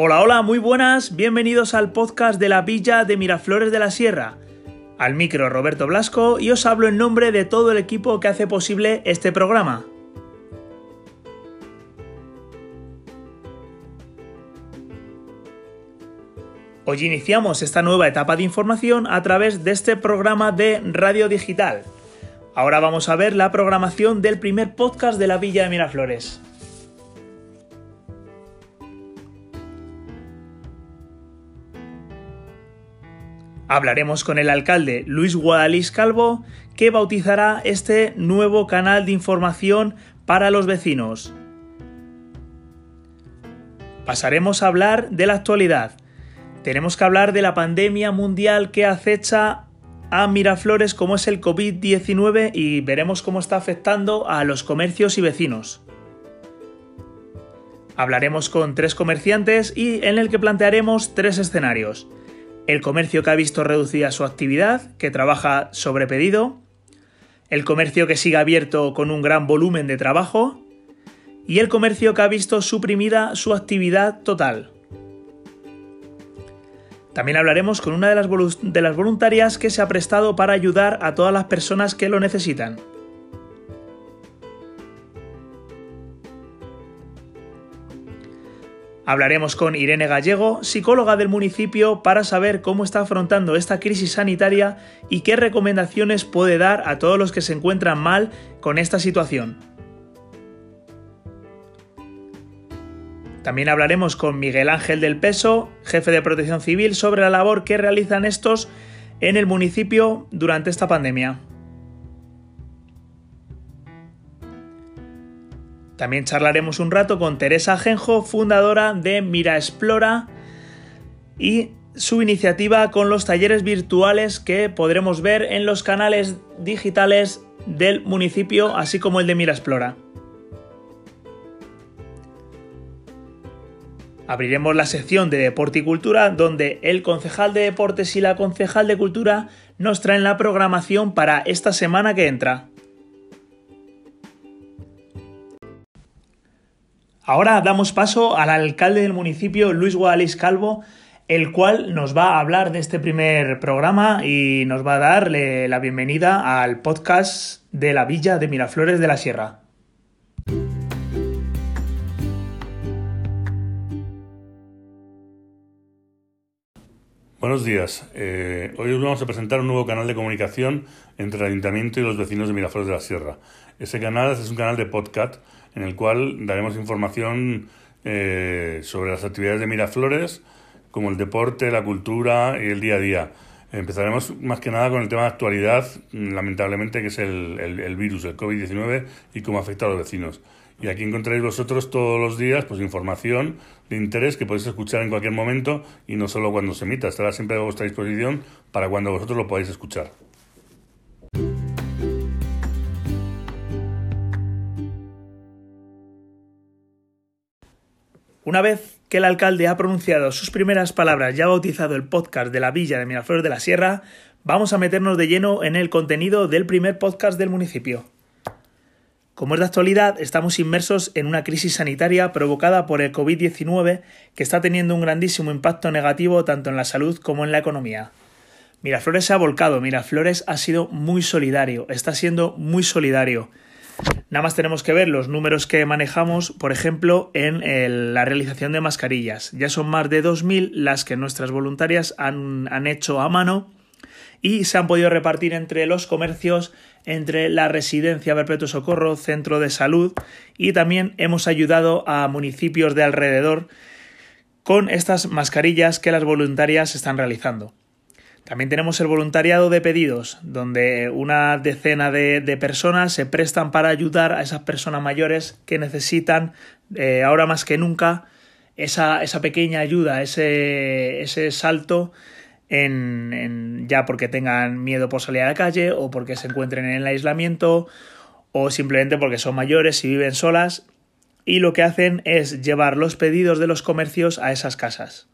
Hola, hola, muy buenas, bienvenidos al podcast de la Villa de Miraflores de la Sierra. Al micro Roberto Blasco y os hablo en nombre de todo el equipo que hace posible este programa. Hoy iniciamos esta nueva etapa de información a través de este programa de radio digital. Ahora vamos a ver la programación del primer podcast de la Villa de Miraflores. Hablaremos con el alcalde Luis Guadalís Calvo, que bautizará este nuevo canal de información para los vecinos. Pasaremos a hablar de la actualidad. Tenemos que hablar de la pandemia mundial que acecha a Miraflores como es el COVID-19 y veremos cómo está afectando a los comercios y vecinos. Hablaremos con tres comerciantes y en el que plantearemos tres escenarios el comercio que ha visto reducida su actividad, que trabaja sobre pedido, el comercio que sigue abierto con un gran volumen de trabajo y el comercio que ha visto suprimida su actividad total. También hablaremos con una de las, voluntarias que se ha prestado para ayudar a todas las personas que lo necesitan. Hablaremos con Irene Gallego, psicóloga del municipio, para saber cómo está afrontando esta crisis sanitaria y qué recomendaciones puede dar a todos los que se encuentran mal con esta situación. También hablaremos con Miguel Ángel del Peso, jefe de protección civil, sobre la labor que realizan estos en el municipio durante esta pandemia. También charlaremos un rato con Teresa Genjo, fundadora de Mira Explora y su iniciativa con los talleres virtuales que podremos ver en los canales digitales del municipio, así como el de Mira Explora. Abriremos la sección de Deporte y Cultura, donde el concejal de Deportes y la concejal de Cultura nos traen la programación para esta semana que entra. Ahora damos paso al alcalde del municipio, Luis Guadalís Calvo, el cual nos va a hablar de este primer programa y nos va a darle la bienvenida al podcast de la Villa de Miraflores de la Sierra. Buenos días. Eh, hoy os vamos a presentar un nuevo canal de comunicación entre el ayuntamiento y los vecinos de Miraflores de la Sierra. Ese canal es un canal de podcast en el cual daremos información eh, sobre las actividades de Miraflores, como el deporte, la cultura y el día a día. Empezaremos más que nada con el tema de actualidad, lamentablemente, que es el, el, virus, el COVID-19 y cómo afecta a los vecinos. Y aquí encontraréis vosotros todos los días pues información de interés que podéis escuchar en cualquier momento y no solo cuando se emita, estará siempre a vuestra disposición para cuando vosotros lo podáis escuchar. Una vez que el alcalde ha pronunciado sus primeras palabras y ha bautizado el podcast de la Villa de Miraflores de la Sierra, vamos a meternos de lleno en el contenido del primer podcast del municipio. Como es de actualidad, estamos inmersos en una crisis sanitaria provocada por el COVID-19 que está teniendo un grandísimo impacto negativo tanto en la salud como en la economía. Miraflores se ha volcado, Miraflores ha sido muy solidario, está siendo muy solidario. Nada más tenemos que ver los números que manejamos, por ejemplo, en la realización de mascarillas. Ya son más de 2.000 las que nuestras voluntarias han, han hecho a mano y se han podido repartir entre los comercios, entre la residencia Perpetuo Socorro, centro de salud y también hemos ayudado a municipios de alrededor con estas mascarillas que las voluntarias están realizando. También tenemos el voluntariado de pedidos, donde una decena de, personas se prestan para ayudar a esas personas mayores que necesitan, eh, ahora más que nunca, esa, pequeña ayuda, ese, salto en, ya porque tengan miedo por salir a la calle o porque se encuentren en el aislamiento o simplemente porque son mayores y viven solas y lo que hacen es llevar los pedidos de los comercios a esas casas.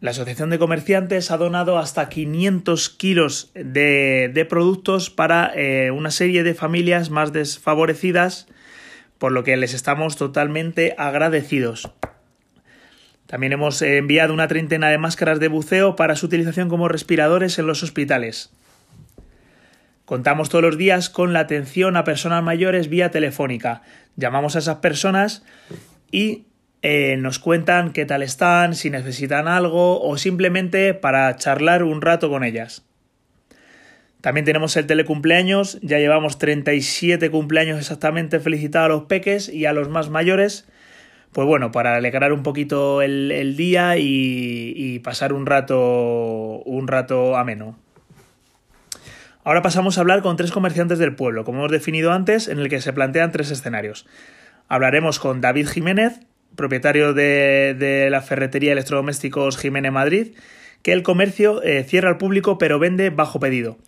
La Asociación de Comerciantes ha donado hasta 500 kilos de, productos para eh, una serie de familias más desfavorecidas, por lo que les estamos totalmente agradecidos. También hemos enviado una treintena de máscaras de buceo para su utilización como respiradores en los hospitales. Contamos todos los días con la atención a personas mayores vía telefónica. Llamamos a esas personas y eh, nos cuentan qué tal están, si necesitan algo o simplemente para charlar un rato con ellas. También tenemos el telecumpleaños, ya llevamos 37 cumpleaños exactamente felicitados a los peques y a los más mayores. Pues bueno, para alegrar un poquito el, día y, y, pasar un rato, un rato ameno. Ahora pasamos a hablar con tres comerciantes del pueblo, como hemos definido antes, en el que se plantean tres escenarios. Hablaremos con David Jiménez, propietario de, la ferretería Electrodomésticos Jiménez Madrid, que el comercio eh, cierra al público pero vende bajo pedido.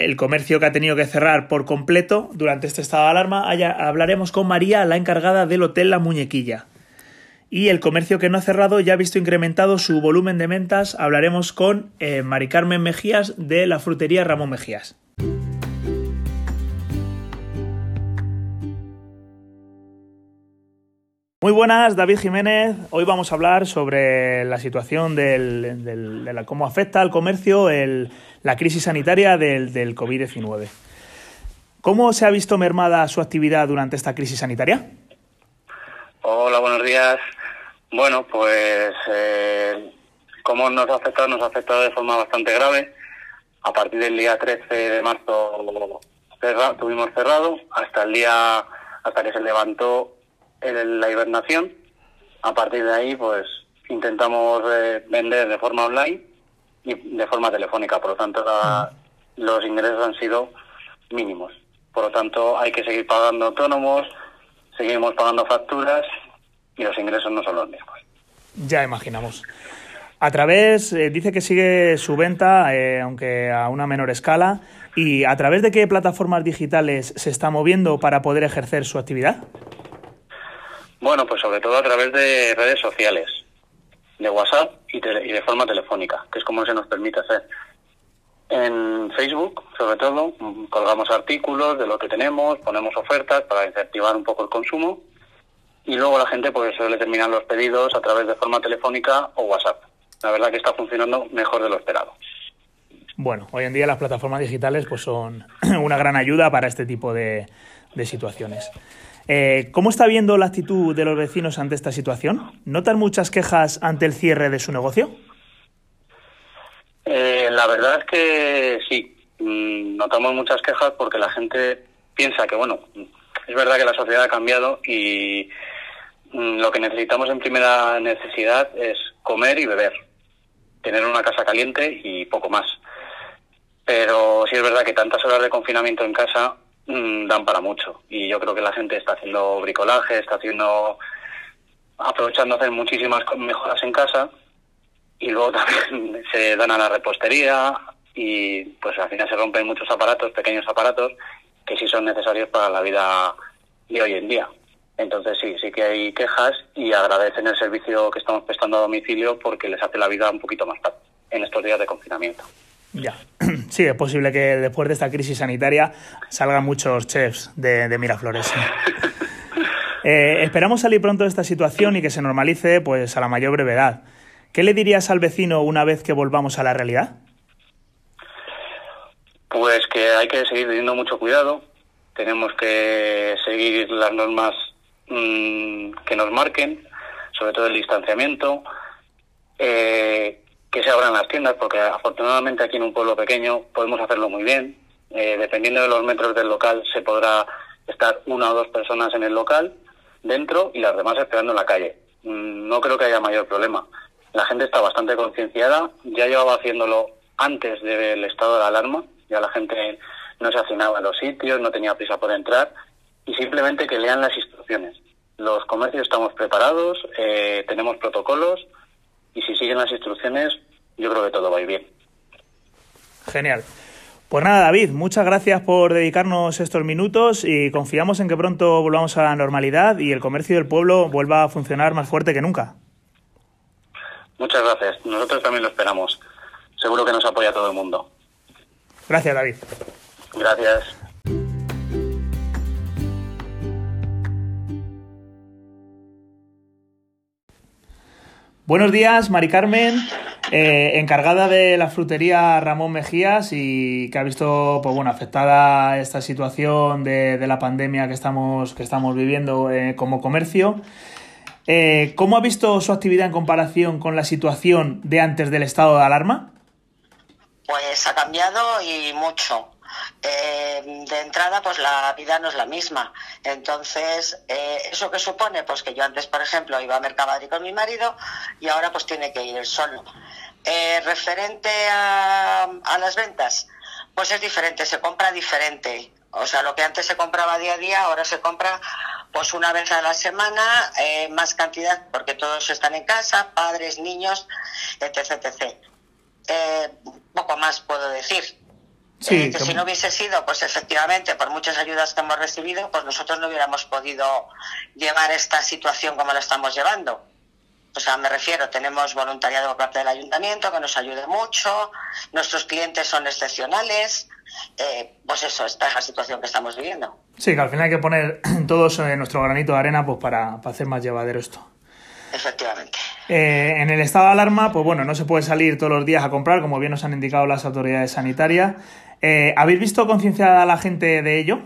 El comercio que ha tenido que cerrar por completo durante este estado de alarma, hablaremos con María, la encargada del Hotel La Muñequilla y el comercio que no ha cerrado ya ha visto incrementado su volumen de ventas. Hablaremos con eh, Mari Carmen Mejías de la frutería Ramón Mejías. Muy buenas, David Jiménez. Hoy vamos a hablar sobre la situación del, de cómo afecta al comercio la crisis sanitaria del, del COVID-19. ¿Cómo se ha visto mermada su actividad durante esta crisis sanitaria? Hola, buenos días. Bueno, pues eh, ¿cómo nos ha afectado? Nos ha afectado de forma bastante grave. A partir del día 13 de marzo tuvimos cerrado hasta el día, hasta que se levantó la hibernación. A partir de ahí, pues intentamos eh, vender de forma online y de forma telefónica. Por lo tanto, los ingresos han sido mínimos. Por lo tanto, hay que seguir pagando autónomos, seguimos pagando facturas y los ingresos no son los mismos. Ya imaginamos. A través, eh, dice que sigue su venta, eh, aunque a una menor escala. ¿Y a través de qué plataformas digitales se está moviendo para poder ejercer su actividad? Bueno, pues sobre todo a través de redes sociales, de WhatsApp y, y de forma telefónica, que es como se nos permite hacer. En Facebook, sobre todo, colgamos artículos de lo que tenemos, ponemos ofertas para incentivar un poco el consumo y luego la gente pues suele terminar los pedidos a través de forma telefónica o WhatsApp. La verdad que está funcionando mejor de lo esperado. Bueno, hoy en día las plataformas digitales pues son una gran ayuda para este tipo de, situaciones. Eh, ¿Cómo está viendo la actitud de los vecinos ante esta situación? ¿Notan muchas quejas ante el cierre de su negocio? Eh, la verdad es que sí. Mm, notamos muchas quejas porque la gente piensa que, bueno, es verdad que la sociedad ha cambiado y Mm, lo que necesitamos en primera necesidad es comer y beber, tener una casa caliente y poco más. Pero sí es verdad que tantas horas de confinamiento en casa mm, dan para mucho y yo creo que la gente está haciendo bricolaje, está haciendo aprovechando hacer muchísimas mejoras en casa y luego también se dan a la repostería y pues al final se rompen muchos aparatos, pequeños aparatos que sí son necesarios para la vida de hoy en día. Entonces sí, sí que hay quejas y agradecen el servicio que estamos prestando a domicilio porque les hace la vida un poquito más fácil en estos días de confinamiento. Ya, sí, es posible que después de esta crisis sanitaria salgan muchos chefs de, Miraflores. Eh, esperamos salir pronto de esta situación y que se normalice pues a la mayor brevedad. ¿Qué le dirías al vecino una vez que volvamos a la realidad? Pues que hay que seguir teniendo mucho cuidado, tenemos que seguir las normas Mm, que nos marquen, sobre todo el distanciamiento, eh, que se abran las tiendas, porque afortunadamente aquí en un pueblo pequeño podemos hacerlo muy bien. Eh, dependiendo de los metros del local, se podrá estar una o dos personas en el local dentro y las demás esperando en la calle. Mm, no creo que haya mayor problema. La gente está bastante concienciada, ya llevaba haciéndolo antes del estado de alarma, ya la gente no se hacinaba en los sitios, no tenía prisa por entrar y simplemente que lean las instrucciones. Los comercios estamos preparados, eh, tenemos protocolos y si siguen las instrucciones, yo creo que todo va a ir bien. Genial. Pues nada, David, muchas gracias por dedicarnos estos minutos y confiamos en que pronto volvamos a la normalidad y el comercio del pueblo vuelva a funcionar más fuerte que nunca. Muchas gracias. Nosotros también lo esperamos. Seguro que nos apoya todo el mundo. Gracias, David. Gracias. Buenos días, Mari Carmen, eh, encargada de la frutería Ramón Mejías y que ha visto pues bueno, afectada esta situación de, la pandemia que estamos, viviendo eh, como comercio. Eh, ¿Cómo ha visto su actividad en comparación con la situación de antes del estado de alarma? Pues ha cambiado y mucho. Eh, de entrada, pues la vida no es la misma. Entonces, eh, ¿eso qué supone? Pues que yo antes, por ejemplo, iba a Mercamadrid con mi marido y ahora pues tiene que ir solo. Eh, referente a, las ventas, pues es diferente, se compra diferente. O sea, lo que antes se compraba día a día, ahora se compra pues una vez a la semana, más cantidad, porque todos están en casa, padres, niños, etc. etc. poco más puedo decir. Eh, que si no hubiese sido, pues efectivamente, por muchas ayudas que hemos recibido, pues nosotros no hubiéramos podido llevar esta situación como la estamos llevando. O sea, me refiero, tenemos voluntariado por parte del ayuntamiento que nos ayude mucho, nuestros clientes son excepcionales, eh, pues eso, esta es la situación que estamos viviendo. Sí, que al final hay que poner todos eh, nuestro granito de arena pues para, para hacer más llevadero esto. Efectivamente. en el estado de alarma, pues bueno, no se puede salir todos los días a comprar, como bien nos han indicado las autoridades sanitarias. Eh, ¿Habéis visto concienciada a la gente de ello?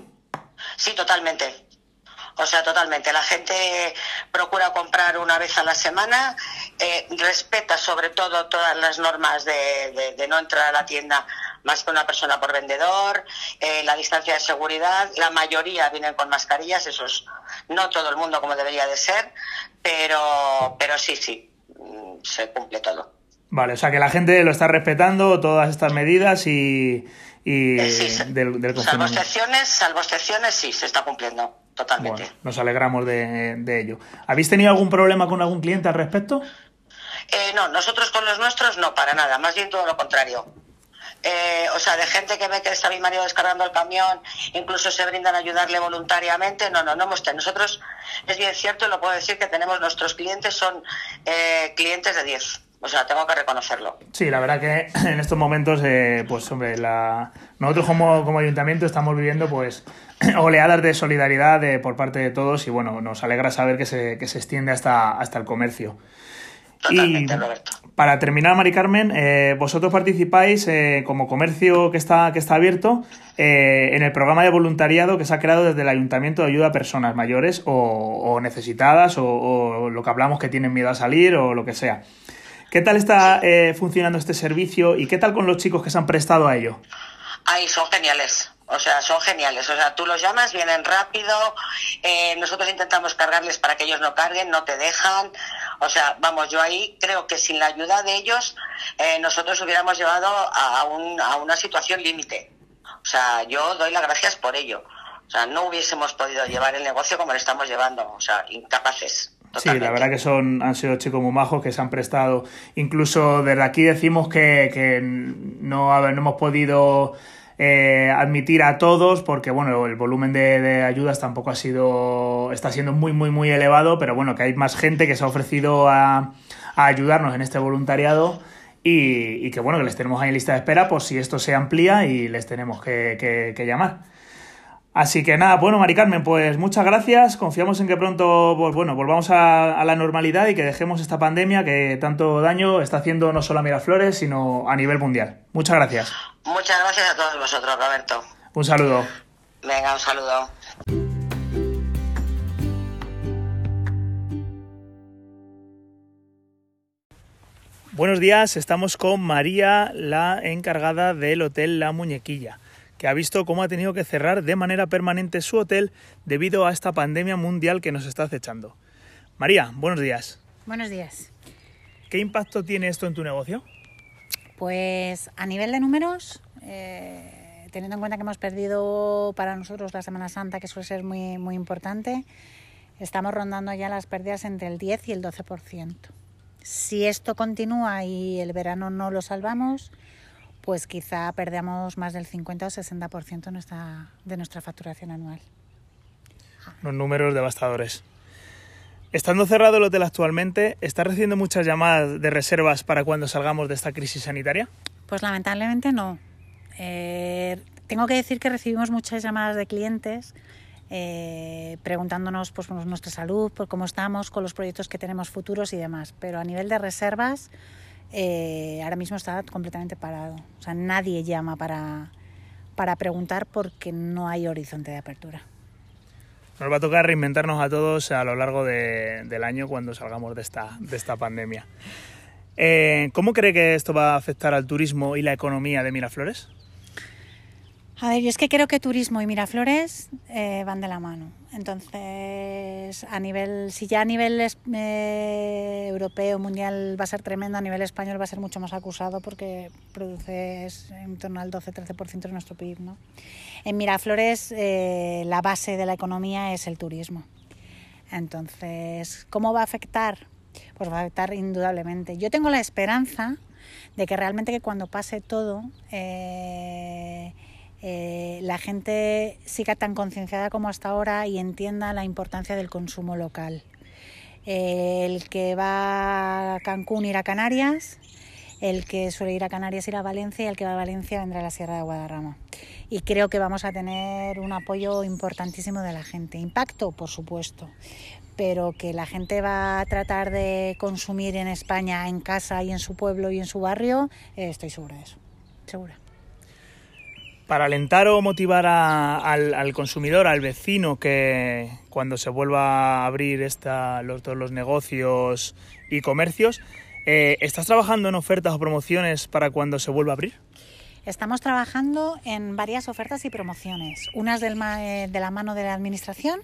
Sí, totalmente. O sea, totalmente. La gente procura comprar una vez a la semana, eh, respeta sobre todo todas las normas de, no entrar a la tienda más que una persona por vendedor, eh, la distancia de seguridad. La mayoría vienen con mascarillas, eso es no todo el mundo como debería de ser, pero, pero sí, sí, mm, se cumple todo. Vale, o sea que la gente lo está respetando, todas estas medidas y, y eh, del, del salvo excepciones, salvo excepciones, sí, se está cumpliendo totalmente. Bueno, nos alegramos de, de, ello. ¿Habéis tenido algún problema con algún cliente al respecto? Eh, no, nosotros con los nuestros no, para nada, más bien todo lo contrario. Eh, o sea, de gente que ve que está mi marido descargando el camión, incluso se brindan a ayudarle voluntariamente. No, no, no hemos tenido. Nosotros, es bien cierto, lo puedo decir que tenemos nuestros clientes, son clientes de 10. O sea, tengo que reconocerlo. Sí, la verdad que en estos momentos, eh, pues hombre, la... nosotros como, como ayuntamiento estamos viviendo pues oleadas de solidaridad por parte de todos y bueno, nos alegra saber que se, que se extiende hasta, hasta el comercio. Totalmente, Roberto. Para terminar, Mari Carmen, eh, vosotros participáis eh, como comercio que está, que está abierto en el programa de voluntariado que se ha creado desde el Ayuntamiento de Ayuda a Personas Mayores o, necesitadas o, o, lo que hablamos que tienen miedo a salir o lo que sea. ¿Qué tal está eh, funcionando este servicio y qué tal con los chicos que se han prestado a ello? Ay, son geniales. O sea, son geniales. O sea, tú los llamas, vienen rápido. Eh, nosotros intentamos cargarles para que ellos no carguen, no te dejan. O sea, vamos, yo ahí creo que sin la ayuda de ellos eh, nosotros hubiéramos llevado a, a una situación límite. O sea, yo doy las gracias por ello. O sea, no hubiésemos podido llevar el negocio como lo estamos llevando. O sea, incapaces. Sí, la verdad que son, han sido chicos muy majos que se han prestado. Incluso desde aquí decimos que, que no, no hemos podido eh, admitir a todos porque bueno el volumen de, ayudas tampoco ha sido está siendo muy muy muy elevado pero bueno que hay más gente que se ha ofrecido a, ayudarnos en este voluntariado y, y, que bueno que les tenemos ahí en lista de espera por si esto se amplía y les tenemos que, que llamar. Así que nada, bueno, Mari Carmen, pues muchas gracias. Confiamos en que pronto pues, bueno, volvamos a, la normalidad y que dejemos esta pandemia que tanto daño está haciendo no solo a Miraflores, sino a nivel mundial. Muchas gracias. Muchas gracias a todos vosotros, Roberto. Un saludo. Venga, un saludo. Buenos días, estamos con María, la encargada del Hotel La Muñequilla que ha visto cómo ha tenido que cerrar de manera permanente su hotel debido a esta pandemia mundial que nos está acechando. María, buenos días. Buenos días. ¿Qué impacto tiene esto en tu negocio? Pues a nivel de números, eh, teniendo en cuenta que hemos perdido para nosotros la Semana Santa, que suele ser muy, muy importante, estamos rondando ya las pérdidas entre el 10 y el 12%. Si esto continúa y el verano no lo salvamos, pues quizá perdamos más del 50 o 60% nuestra, de nuestra facturación anual. Los números devastadores. Estando cerrado el hotel actualmente, ¿está recibiendo muchas llamadas de reservas para cuando salgamos de esta crisis sanitaria? Pues lamentablemente no. Eh, tengo que decir que recibimos muchas llamadas de clientes eh, preguntándonos pues, por nuestra salud, por cómo estamos, con los proyectos que tenemos futuros y demás. Pero a nivel de reservas, eh, ahora mismo está completamente parado. O sea, nadie llama para, para preguntar porque no hay horizonte de apertura. Nos va a tocar reinventarnos a todos a lo largo de, del año cuando salgamos de esta, de esta pandemia. Eh, ¿Cómo cree que esto va a afectar al turismo y la economía de Miraflores? A ver, yo es que creo que turismo y Miraflores eh, van de la mano. Entonces, a nivel, si ya a nivel eh, europeo, mundial va a ser tremendo, a nivel español va a ser mucho más acusado porque produce en torno al 12-13% de nuestro PIB. ¿no? En Miraflores eh, la base de la economía es el turismo. Entonces, ¿cómo va a afectar? Pues va a afectar indudablemente. Yo tengo la esperanza de que realmente que cuando pase todo... Eh, la gente siga tan concienciada como hasta ahora y entienda la importancia del consumo local. Eh, el que va a Cancún irá a Canarias, el que suele ir a Canarias irá a Valencia y el que va a Valencia vendrá a la Sierra de Guadarrama. Y creo que vamos a tener un apoyo importantísimo de la gente. Impacto, por supuesto, pero que la gente va a tratar de consumir en España, en casa y en su pueblo y en su barrio, eh, estoy segura de eso. Segura para alentar o motivar al, consumidor, al vecino, que cuando se vuelva a abrir esta, los, todos los negocios y comercios, eh, ¿estás trabajando en ofertas o promociones para cuando se vuelva a abrir? Estamos trabajando en varias ofertas y promociones, unas eh, de la mano de la Administración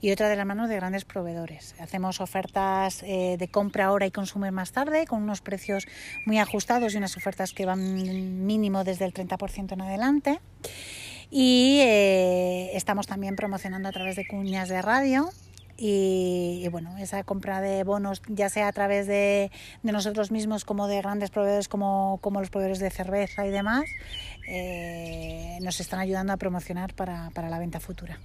y otra de la mano de grandes proveedores. Hacemos ofertas eh, de compra ahora y consumir más tarde con unos precios muy ajustados y unas ofertas que van mínimo desde el 30% en adelante. Y eh, estamos también promocionando a través de cuñas de radio y, bueno, esa compra de bonos, ya sea a través de, nosotros mismos como de grandes proveedores como, como los proveedores de cerveza y demás, eh, nos están ayudando a promocionar para la venta futura.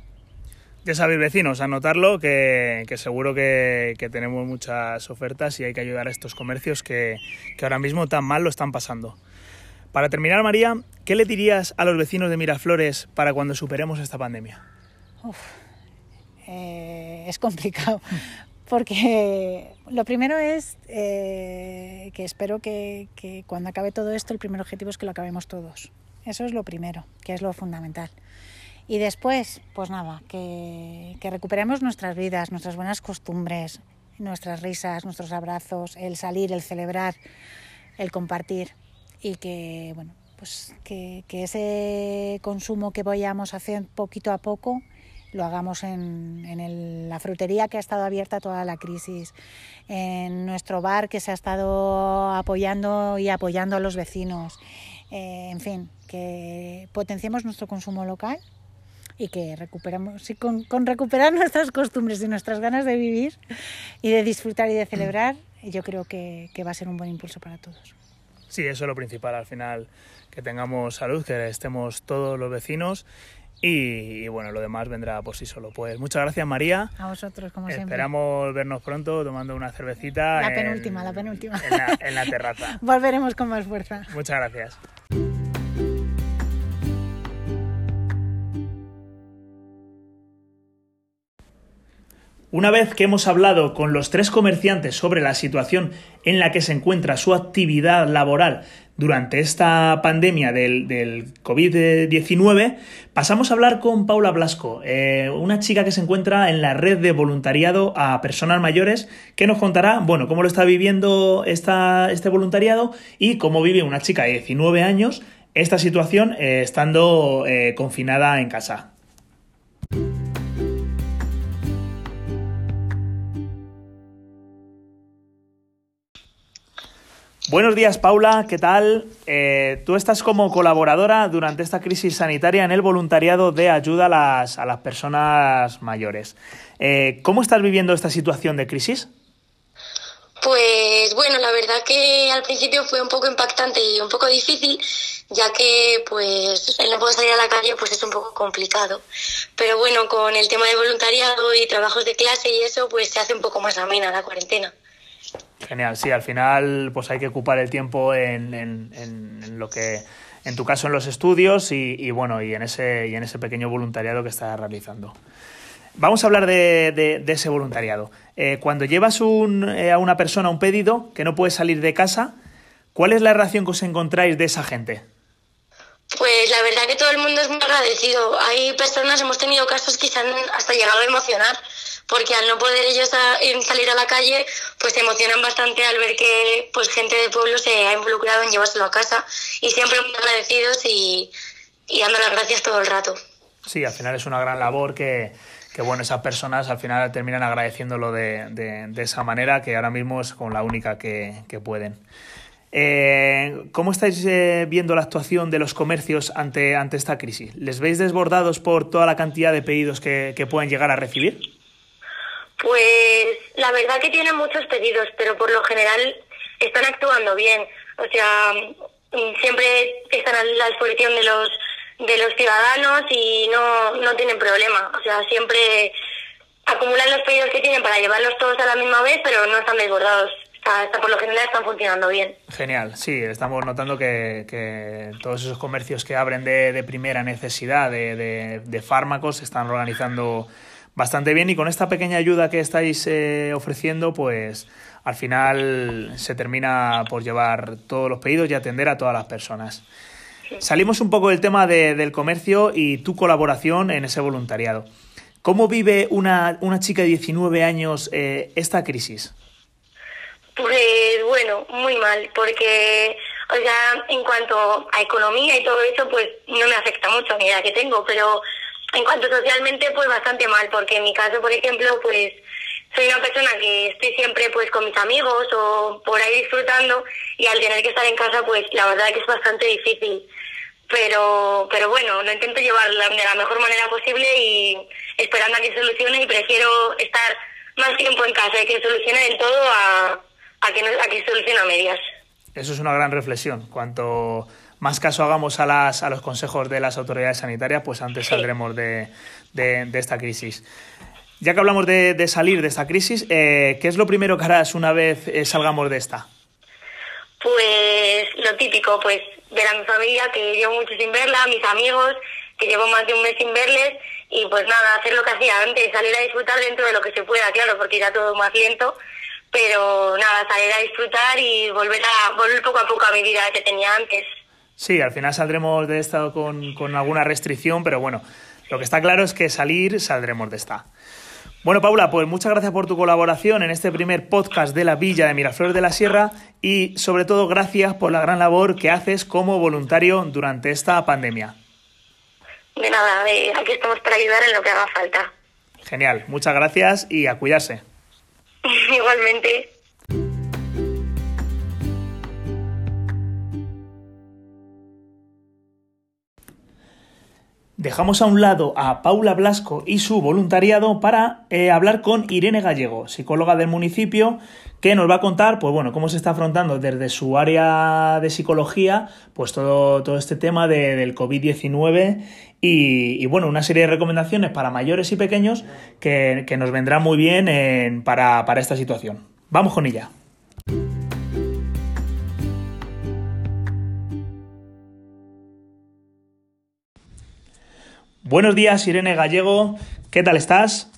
Ya sabéis, vecinos, anotarlo, que, que seguro que, que, tenemos muchas ofertas y hay que ayudar a estos comercios que, que, ahora mismo tan mal lo están pasando. Para terminar, María, ¿qué le dirías a los vecinos de Miraflores para cuando superemos esta pandemia? Uf, eh, es complicado, porque lo primero es eh, que espero que, que cuando acabe todo esto, el primer objetivo es que lo acabemos todos. Eso es lo primero, que es lo fundamental. Y después, pues nada, que, recuperemos nuestras vidas, nuestras buenas costumbres, nuestras risas, nuestros abrazos, el salir, el celebrar, el compartir y que, bueno, pues que, ese consumo que vayamos a hacer poquito a poco lo hagamos en, la frutería que ha estado abierta toda la crisis, en nuestro bar que se ha estado apoyando y apoyando a los vecinos, eh, en fin, que potenciemos nuestro consumo local y que recuperamos, y con, recuperar nuestras costumbres y nuestras ganas de vivir y de disfrutar y de celebrar, yo creo que, va a ser un buen impulso para todos. Sí, eso es lo principal al final, que tengamos salud, que estemos todos los vecinos y, bueno, lo demás vendrá por sí solo. Pues muchas gracias María. A vosotros, como siempre. Esperamos vernos pronto tomando una cervecita. La penúltima, la penúltima. En la, en la terraza. Volveremos con más fuerza. Muchas gracias. Una vez que hemos hablado con los tres comerciantes sobre la situación en la que se encuentra su actividad laboral durante esta pandemia del, COVID-19, pasamos a hablar con Paula Blasco, eh, una chica que se encuentra en la red de voluntariado a personas mayores, que nos contará, bueno, cómo lo está viviendo esta, este voluntariado y cómo vive una chica de 19 años esta situación eh, estando eh, confinada en casa. Buenos días, Paula, ¿qué tal? Eh, tú estás como colaboradora durante esta crisis sanitaria en el voluntariado de ayuda a las, a las personas mayores. Eh, ¿Cómo estás viviendo esta situación de crisis? Pues bueno, la verdad que al principio fue un poco impactante y un poco difícil, ya que pues el no poder salir a la calle pues es un poco complicado. Pero bueno, con el tema de voluntariado y trabajos de clase y eso, pues se hace un poco más amena la cuarentena. Genial, sí, al final pues hay que ocupar el tiempo en, en, en lo que en tu caso en los estudios y, bueno, y en, ese, y en ese pequeño voluntariado que estás realizando. Vamos a hablar de, ese voluntariado. Eh, cuando llevas eh, a una persona un pedido que no puede salir de casa, ¿cuál es la relación que os encontráis de esa gente? Pues la verdad que todo el mundo es muy agradecido. Hay personas, hemos tenido casos que se han hasta llegado a emocionar, porque al no poder ellos salir a la calle, pues se emocionan bastante al ver que pues gente del pueblo se ha involucrado en llevárselo a casa y siempre muy agradecidos y, y dando las gracias todo el rato. Sí, al final es una gran labor que, que bueno, esas personas al final terminan agradeciéndolo de, de, esa manera que ahora mismo es con la única que, que pueden. Eh, ¿Cómo estáis eh, viendo la actuación de los comercios ante, ante esta crisis? ¿Les veis desbordados por toda la cantidad de pedidos que, que pueden llegar a recibir? Pues la verdad que tienen muchos pedidos, pero por lo general están actuando bien. O sea, mm, siempre están a la disposición de los de los ciudadanos y no, no tienen problema. O sea, siempre acumulan los pedidos que tienen para llevarlos todos a la misma vez, pero no están desbordados. Por lo general están funcionando bien. Genial, sí, estamos notando que, que todos esos comercios que abren de, de primera necesidad de, de, de, fármacos están organizando bastante bien y con esta pequeña ayuda que estáis eh, ofreciendo, pues al final se termina por llevar todos los pedidos y atender a todas las personas. Salimos un poco del tema de, del comercio y tu colaboración en ese voluntariado. ¿Cómo vive una, una chica de 19 años eh, esta crisis? Pues bueno, muy mal, porque, o sea, en cuanto a economía y todo eso, pues no me afecta mucho a mi edad que tengo, pero en cuanto socialmente, pues bastante mal, porque en mi caso, por ejemplo, pues soy una persona que estoy siempre pues con mis amigos o por ahí disfrutando y al tener que estar en casa, pues la verdad que es bastante difícil pero pero bueno, lo intento llevar de la mejor manera posible y esperando a que solucione y prefiero estar más tiempo en casa y que solucione del todo a, a que, no, a que solucione a medias. Eso es una gran reflexión. Cuanto más caso hagamos a, las, a los consejos de las autoridades sanitarias, pues antes saldremos de, de, de, esta crisis. Ya que hablamos de, de salir de esta crisis, eh, ¿qué es lo primero que harás una vez eh, salgamos de esta? Pues lo típico, pues ver a mi familia, que llevo mucho sin verla, a mis amigos, que llevo más de un mes sin verles, y pues nada, hacer lo que hacía antes, salir a disfrutar dentro de lo que se pueda, claro, porque irá todo más lento, pero nada, salir a disfrutar y volver a volver poco a poco a mi vida que tenía antes. Sí, al final saldremos de esta con, con alguna restricción, pero bueno, lo que está claro es que salir saldremos de esta. Bueno, Paula, pues muchas gracias por tu colaboración en este primer podcast de la Villa de Miraflores de la Sierra y sobre todo gracias por la gran labor que haces como voluntario durante esta pandemia. De nada, de aquí estamos para ayudar en lo que haga falta. Genial, muchas gracias y a cuidarse. Igualmente. Dejamos a un lado a Paula Blasco y su voluntariado para eh, hablar con Irene Gallego, psicóloga del municipio, que nos va a contar, pues bueno, cómo se está afrontando desde su área de psicología, pues todo, todo este tema de, del COVID-19 y, y, bueno, una serie de recomendaciones para mayores y pequeños que, nos vendrán muy bien en, para, para esta situación. Vamos con ella. Buenos días, Irene Gallego. ¿Qué tal estás?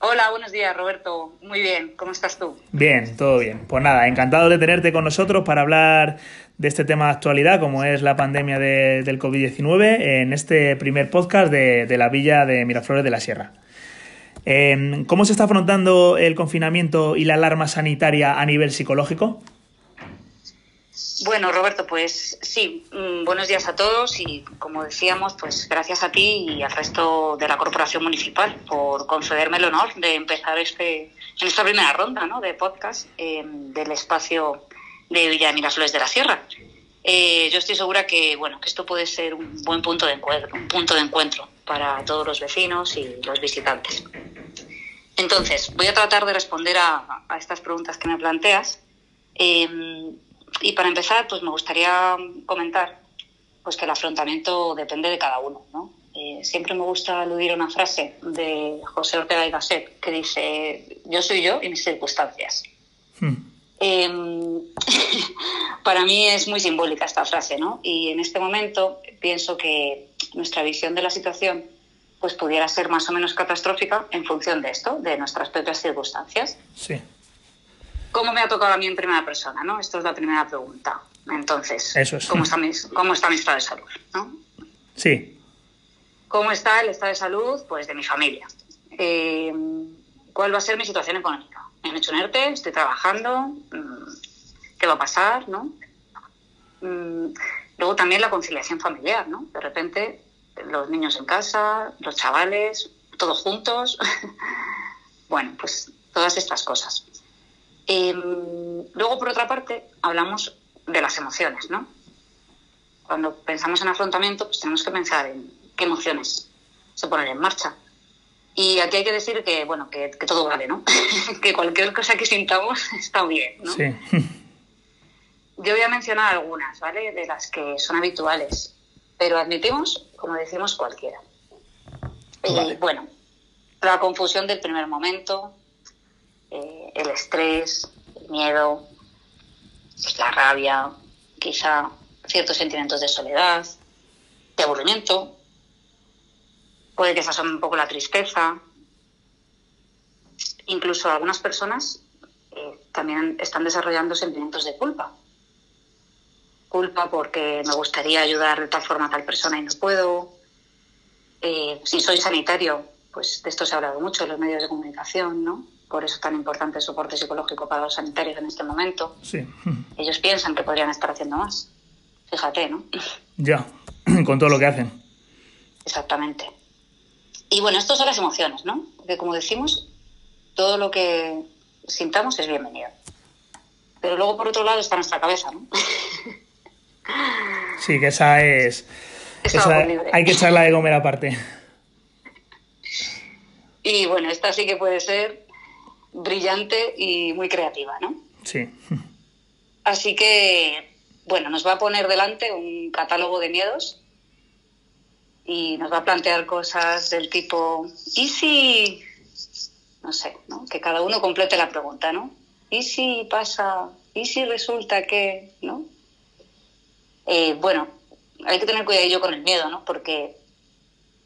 Hola, buenos días, Roberto. Muy bien, ¿cómo estás tú? Bien, todo bien. Pues nada, encantado de tenerte con nosotros para hablar de este tema de actualidad, como es la pandemia de, del COVID-19, en este primer podcast de, de, la villa de Miraflores de la Sierra. Eh, ¿Cómo se está afrontando el confinamiento y la alarma sanitaria a nivel psicológico? Bueno, Roberto, pues sí, mmm, buenos días a todos y como decíamos, pues gracias a ti y al resto de la Corporación Municipal por concederme el honor de empezar este, en esta primera ronda ¿no? de podcast eh, del espacio de Villa de Miraflores de la Sierra. Eh, yo estoy segura que, bueno, que esto puede ser un buen punto de encuentro, un punto de encuentro para todos los vecinos y los visitantes. Entonces, voy a tratar de responder a, estas preguntas que me planteas. Eh, y para empezar, pues me gustaría comentar pues que el afrontamiento depende de cada uno, ¿no? Eh, siempre me gusta aludir a una frase de José Ortega y Gasset que dice, yo soy yo y mis circunstancias. Hmm. Em, para mí es muy simbólica esta frase, ¿no? Y en este momento pienso que nuestra visión de la situación pues pudiera ser más o menos catastrófica en función de esto, de nuestras propias circunstancias. Sí. ¿Cómo me ha tocado a mí en primera persona? ¿no? Esto es la primera pregunta. Entonces, Eso es. ¿cómo, está mi, ¿cómo está mi estado de salud? ¿no? Sí. ¿Cómo está el estado de salud? Pues de mi familia. Eh, ¿Cuál va a ser mi situación económica? Me han hecho un ERTE, estoy trabajando, mm, ¿qué va a pasar? ¿no? Mm, Luego también la conciliación familiar, ¿no? De repente los niños en casa, los chavales, todos juntos. bueno, pues todas estas cosas. Eh, luego, por otra parte, hablamos de las emociones, ¿no? Cuando pensamos en afrontamiento, pues tenemos que pensar en qué emociones se ponen en marcha. Y aquí hay que decir que, bueno, que, que todo vale, ¿no? que cualquier cosa que sintamos está bien, ¿no? Sí. Yo voy a mencionar algunas, ¿vale? De las que son habituales, pero admitimos, como decimos, cualquiera. Vale. bueno, la confusión del primer momento, eh, el estrés, el miedo, la rabia, quizá ciertos sentimientos de soledad, de aburrimiento, puede que se asome un poco la tristeza. Incluso algunas personas eh, también están desarrollando sentimientos de culpa. Culpa porque me gustaría ayudar de tal forma a tal persona y no puedo. Eh, si soy sanitario, pues de esto se ha hablado mucho en los medios de comunicación, ¿no? Por eso tan importante el soporte psicológico para los sanitarios en este momento. Sí. Ellos piensan que podrían estar haciendo más. Fíjate, ¿no? Ya. Con todo lo que hacen. Exactamente. Y bueno, estas son las emociones, ¿no? Porque como decimos, todo lo que sintamos es bienvenido. Pero luego, por otro lado, está nuestra cabeza, ¿no? Sí, que esa es. Esa hay que echarla de comer aparte. Y bueno, esta sí que puede ser brillante y muy creativa, ¿no? Sí. Así que, bueno, nos va a poner delante un catálogo de miedos y nos va a plantear cosas del tipo, ¿y si, no sé, ¿no? que cada uno complete la pregunta, ¿no? ¿Y si pasa, y si resulta que, ¿no? Eh, bueno, hay que tener cuidado con el miedo, ¿no? Porque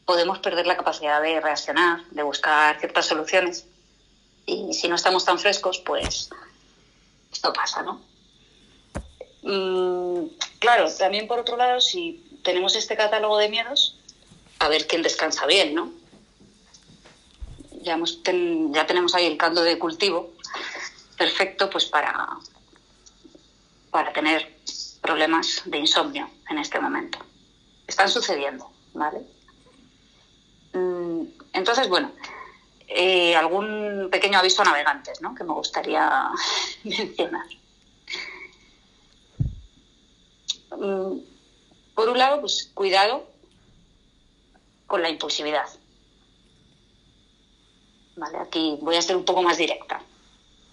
podemos perder la capacidad de reaccionar, de buscar ciertas soluciones. Y si no estamos tan frescos, pues esto pasa, ¿no? Mm, claro, también por otro lado, si tenemos este catálogo de miedos, a ver quién descansa bien, ¿no? Ya, hemos ten- ya tenemos ahí el caldo de cultivo perfecto pues para, para tener problemas de insomnio en este momento. Están sucediendo, ¿vale? Mm, Entonces, bueno, eh, algún pequeño aviso a navegantes, ¿no? Que me gustaría mencionar. Mm, Por un lado, pues cuidado con la impulsividad. Vale, aquí voy a ser un poco más directa.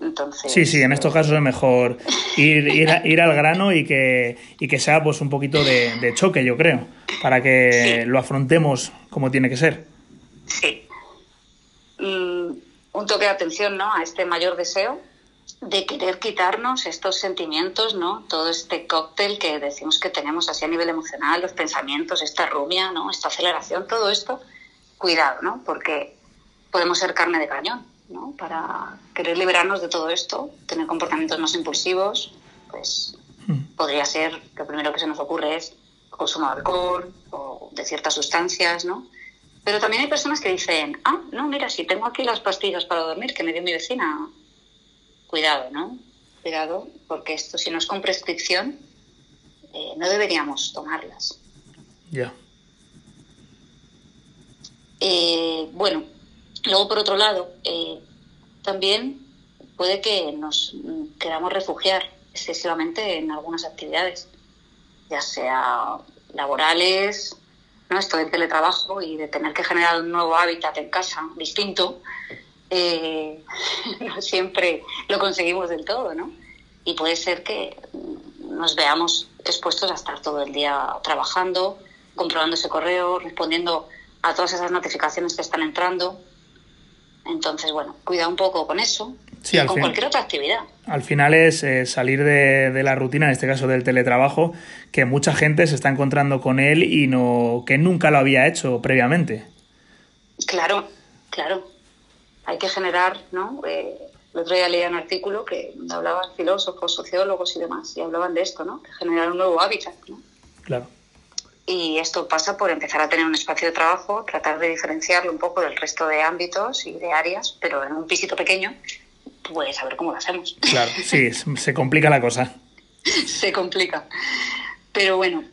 Entonces, Sí, sí, en estos casos es mejor ir, ir, a- ir al grano y que, y que sea pues un poquito de, de choque, yo creo, para que Sí. lo afrontemos como tiene que ser. Sí. Mm, un toque de atención ¿no? a este mayor deseo de querer quitarnos estos sentimientos, ¿no? Todo este cóctel que decimos que tenemos así a nivel emocional, los pensamientos, esta rumia, ¿no? Esta aceleración, todo esto, cuidado, ¿no? Porque podemos ser carne de cañón, ¿no? Para querer liberarnos de todo esto, tener comportamientos más impulsivos, pues podría ser, lo primero que se nos ocurre es consumo de alcohol o de ciertas sustancias, ¿no? Pero también hay personas que dicen, ah, no, mira, si tengo aquí las pastillas para dormir que me dio mi vecina, cuidado, ¿no? Cuidado, porque esto si no es con prescripción, eh, no deberíamos tomarlas. Ya. Eh, bueno, luego por otro lado, eh, también puede que nos queramos refugiar excesivamente en algunas actividades, ya sea laborales, ¿no? esto del teletrabajo y de tener que generar un nuevo hábitat en casa distinto, eh, no siempre lo conseguimos del todo, ¿no? Y puede ser que nos veamos expuestos a estar todo el día trabajando, comprobando ese correo, respondiendo a todas esas notificaciones que están entrando. Entonces, bueno, cuida un poco con eso. Sí, con fin- cualquier otra actividad. Al final es eh, salir de, de la rutina, en este caso del teletrabajo, que mucha gente se está encontrando con él y no que nunca lo había hecho previamente. Claro, claro. Hay que generar, ¿no? Eh, el otro día leía un artículo que hablaban filósofos, sociólogos y demás, y hablaban de esto, ¿no? De generar un nuevo hábitat, ¿no? Claro. Y esto pasa por empezar a tener un espacio de trabajo, tratar de diferenciarlo un poco del resto de ámbitos y de áreas, pero en un pisito pequeño, pues a ver cómo lo hacemos. Claro, sí, se complica la cosa. Se complica. Pero bueno,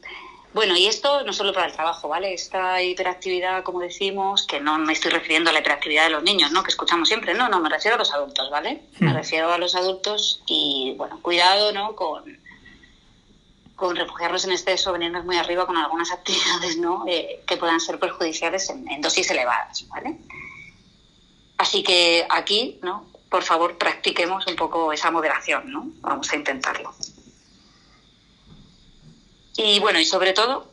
bueno, y esto no solo para el trabajo, ¿vale? Esta hiperactividad, como decimos, que no me estoy refiriendo a la hiperactividad de los niños, ¿no? Que escuchamos siempre, no, no, me refiero a los adultos, ¿vale? Me Hmm. refiero a los adultos y, bueno, cuidado, ¿no? Con, con refugiarnos en exceso, venirnos muy arriba con algunas actividades, ¿no? Eh, que puedan ser perjudiciales en, en dosis elevadas, ¿vale? Así que aquí, ¿no? Por favor, practiquemos un poco esa moderación, ¿no? Vamos a intentarlo. Y bueno, y sobre todo,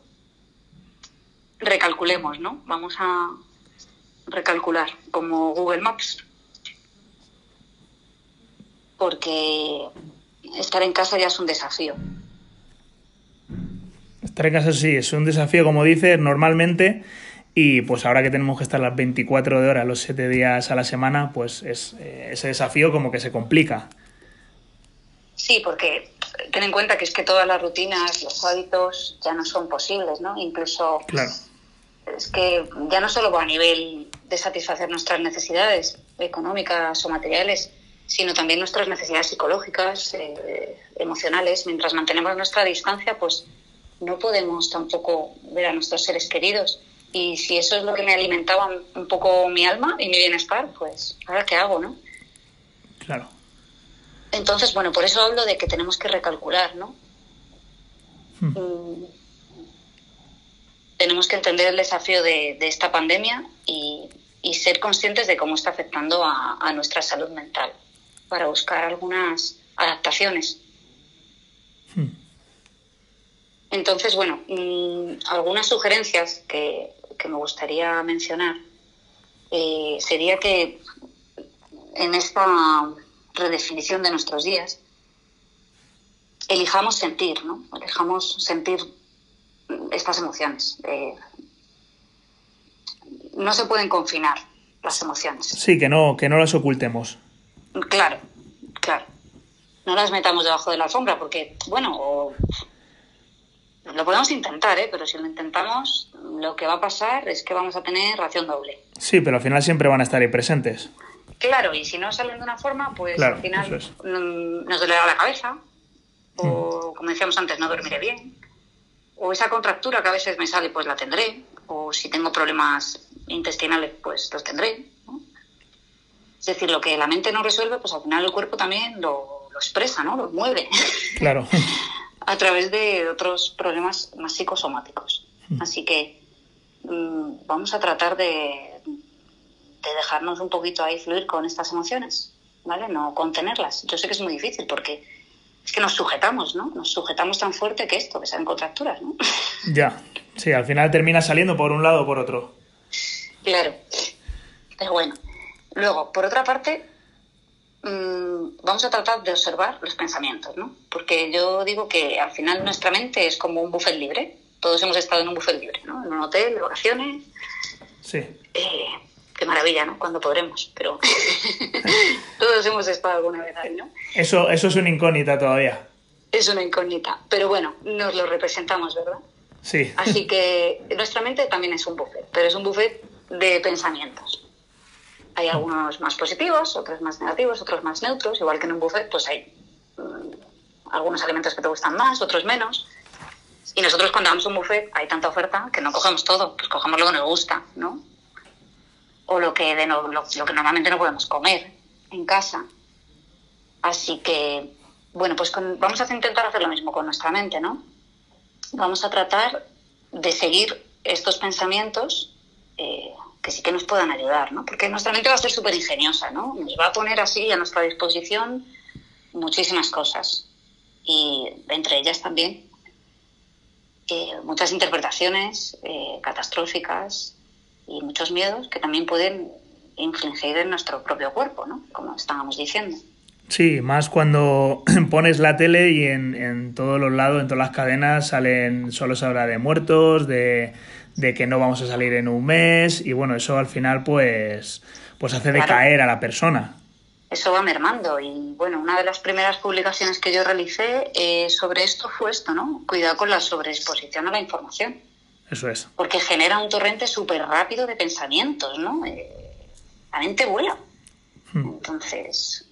recalculemos, ¿no? Vamos a recalcular como Google Maps. Porque estar en casa ya es un desafío. Estar en casa sí, es un desafío, como dices, normalmente. Y pues ahora que tenemos que estar las 24 de horas, los 7 días a la semana, pues es, eh, ese desafío como que se complica. Sí, porque ten en cuenta que es que todas las rutinas, los hábitos ya no son posibles, ¿no? Incluso Claro. es que ya no solo va a nivel de satisfacer nuestras necesidades económicas o materiales, sino también nuestras necesidades psicológicas, eh, emocionales. Mientras mantenemos nuestra distancia, pues no podemos tampoco ver a nuestros seres queridos. Y si eso es lo que me alimentaba un poco mi alma y mi bienestar, pues ahora qué hago, ¿no? Claro. Entonces, bueno, por eso hablo de que tenemos que recalcular, ¿no? Hmm. Mm, tenemos que entender el desafío de, de esta pandemia y, y ser conscientes de cómo está afectando a, a nuestra salud mental para buscar algunas adaptaciones. Hmm. Entonces, bueno, mm, algunas sugerencias que, que me gustaría mencionar eh, sería que en esta redefinición de nuestros días elijamos sentir, ¿no? Elijamos sentir estas emociones. Eh, no se pueden confinar las emociones. Sí, que no, que no las ocultemos. Claro, claro. No las metamos debajo de la alfombra porque, bueno, o- lo podemos intentar, ¿eh? pero si lo intentamos, lo que va a pasar es que vamos a tener ración doble. Sí, pero al final siempre van a estar ahí presentes. Claro, y si no salen de una forma, pues Claro, al final es. mm, nos dolerá la cabeza, o como decíamos antes, no dormiré bien, o esa contractura que a veces me sale, pues la tendré, o si tengo problemas intestinales, pues los tendré. ¿no? Es decir, lo que la mente no resuelve, pues al final el cuerpo también lo, lo expresa, ¿no? Lo mueve Claro. a través de otros problemas más psicosomáticos. Así que mm, vamos a tratar de, de dejarnos un poquito ahí fluir con estas emociones, ¿vale? No contenerlas. Yo sé que es muy difícil porque es que nos sujetamos, ¿no? Nos sujetamos tan fuerte que esto, que salen contracturas, ¿no? Ya. Sí, al final termina saliendo por un lado o por otro. Claro. Pero bueno. Luego, por otra parte, mm, vamos a tratar de observar los pensamientos, ¿no? Porque yo digo que al final nuestra mente es como un buffet libre. Todos hemos estado en un buffet libre, ¿no? En un hotel, de vacaciones. Sí. Eh, qué maravilla, ¿no? Cuando podremos, pero todos hemos estado alguna vez ahí, ¿no? Eso, eso es una incógnita todavía. Es una incógnita, pero bueno, nos lo representamos, ¿verdad? Sí. Así que nuestra mente también es un buffet, pero es un buffet de pensamientos. Hay algunos más positivos, otros más negativos, otros más neutros, igual que en un buffet, pues hay mm, algunos alimentos que te gustan más, otros menos. Y nosotros cuando damos un buffet hay tanta oferta que no cogemos todo, pues cogemos lo que nos gusta, ¿no? O lo que, de no- lo, lo que normalmente no podemos comer en casa. Así que, bueno, pues con- vamos a intentar hacer lo mismo con nuestra mente, ¿no? Vamos a tratar de seguir estos pensamientos eh, que sí que nos puedan ayudar, ¿no? Porque nuestra mente va a ser súper ingeniosa, ¿no? Nos va a poner así a nuestra disposición muchísimas cosas. Y entre ellas también eh, muchas interpretaciones eh, catastróficas y muchos miedos que también pueden infligir en nuestro propio cuerpo, ¿no? Como estábamos diciendo. Sí, más cuando pones la tele y en, en todos los lados, en todas las cadenas, salen, solo se habla de muertos, de, de que no vamos a salir en un mes, y bueno, eso al final pues, pues hace Claro. decaer a la persona. Eso va mermando y bueno, una de las primeras publicaciones que yo realicé eh, sobre esto fue esto, ¿no? Cuidado con la sobreexposición a la información, Eso es. porque genera un torrente súper rápido de pensamientos, ¿no? Eh, la mente vuela. Hmm. Entonces,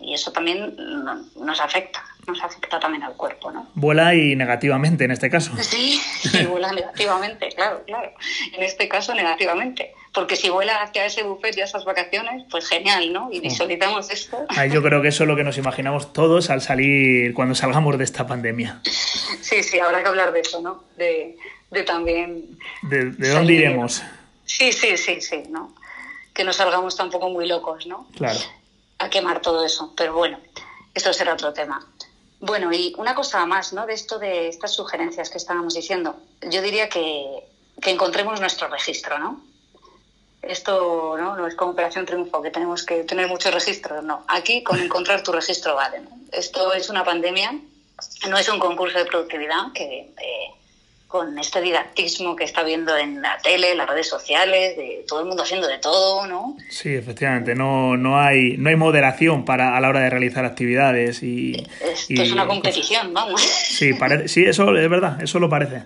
y eso también no- nos afecta, nos afecta también al cuerpo, ¿no? Vuela y negativamente en este caso. Sí, y vuela negativamente, claro, claro. En este caso negativamente. Porque si vuela hacia ese buffet y a esas vacaciones, pues genial, ¿no? Y visualizamos esto. Ahí yo creo que eso es lo que nos imaginamos todos al salir, cuando salgamos de esta pandemia. Sí, sí, habrá que hablar de eso, ¿no? De, de también... ¿De, de dónde Salir. iremos? Sí, sí, sí, sí, ¿no? Que no salgamos tampoco muy locos, ¿no? Claro. a quemar todo eso. Pero bueno, eso será otro tema. Bueno, y una cosa más, ¿no? De esto de estas sugerencias que estábamos diciendo. Yo diría que, que encontremos nuestro registro, ¿no? Esto ¿no? no es como Operación Triunfo, que tenemos que tener muchos registros, no. Aquí con encontrar tu registro vale. ¿no? Esto es una pandemia, no es un concurso de productividad que eh, con este didactismo que está viendo en la tele, en las redes sociales, de todo el mundo haciendo de todo, ¿no? Sí, efectivamente, no, no, hay, no hay moderación para, a la hora de realizar actividades y... Esto y es una cosas. competición, vamos. Sí, parece, sí, eso es verdad, eso lo parece.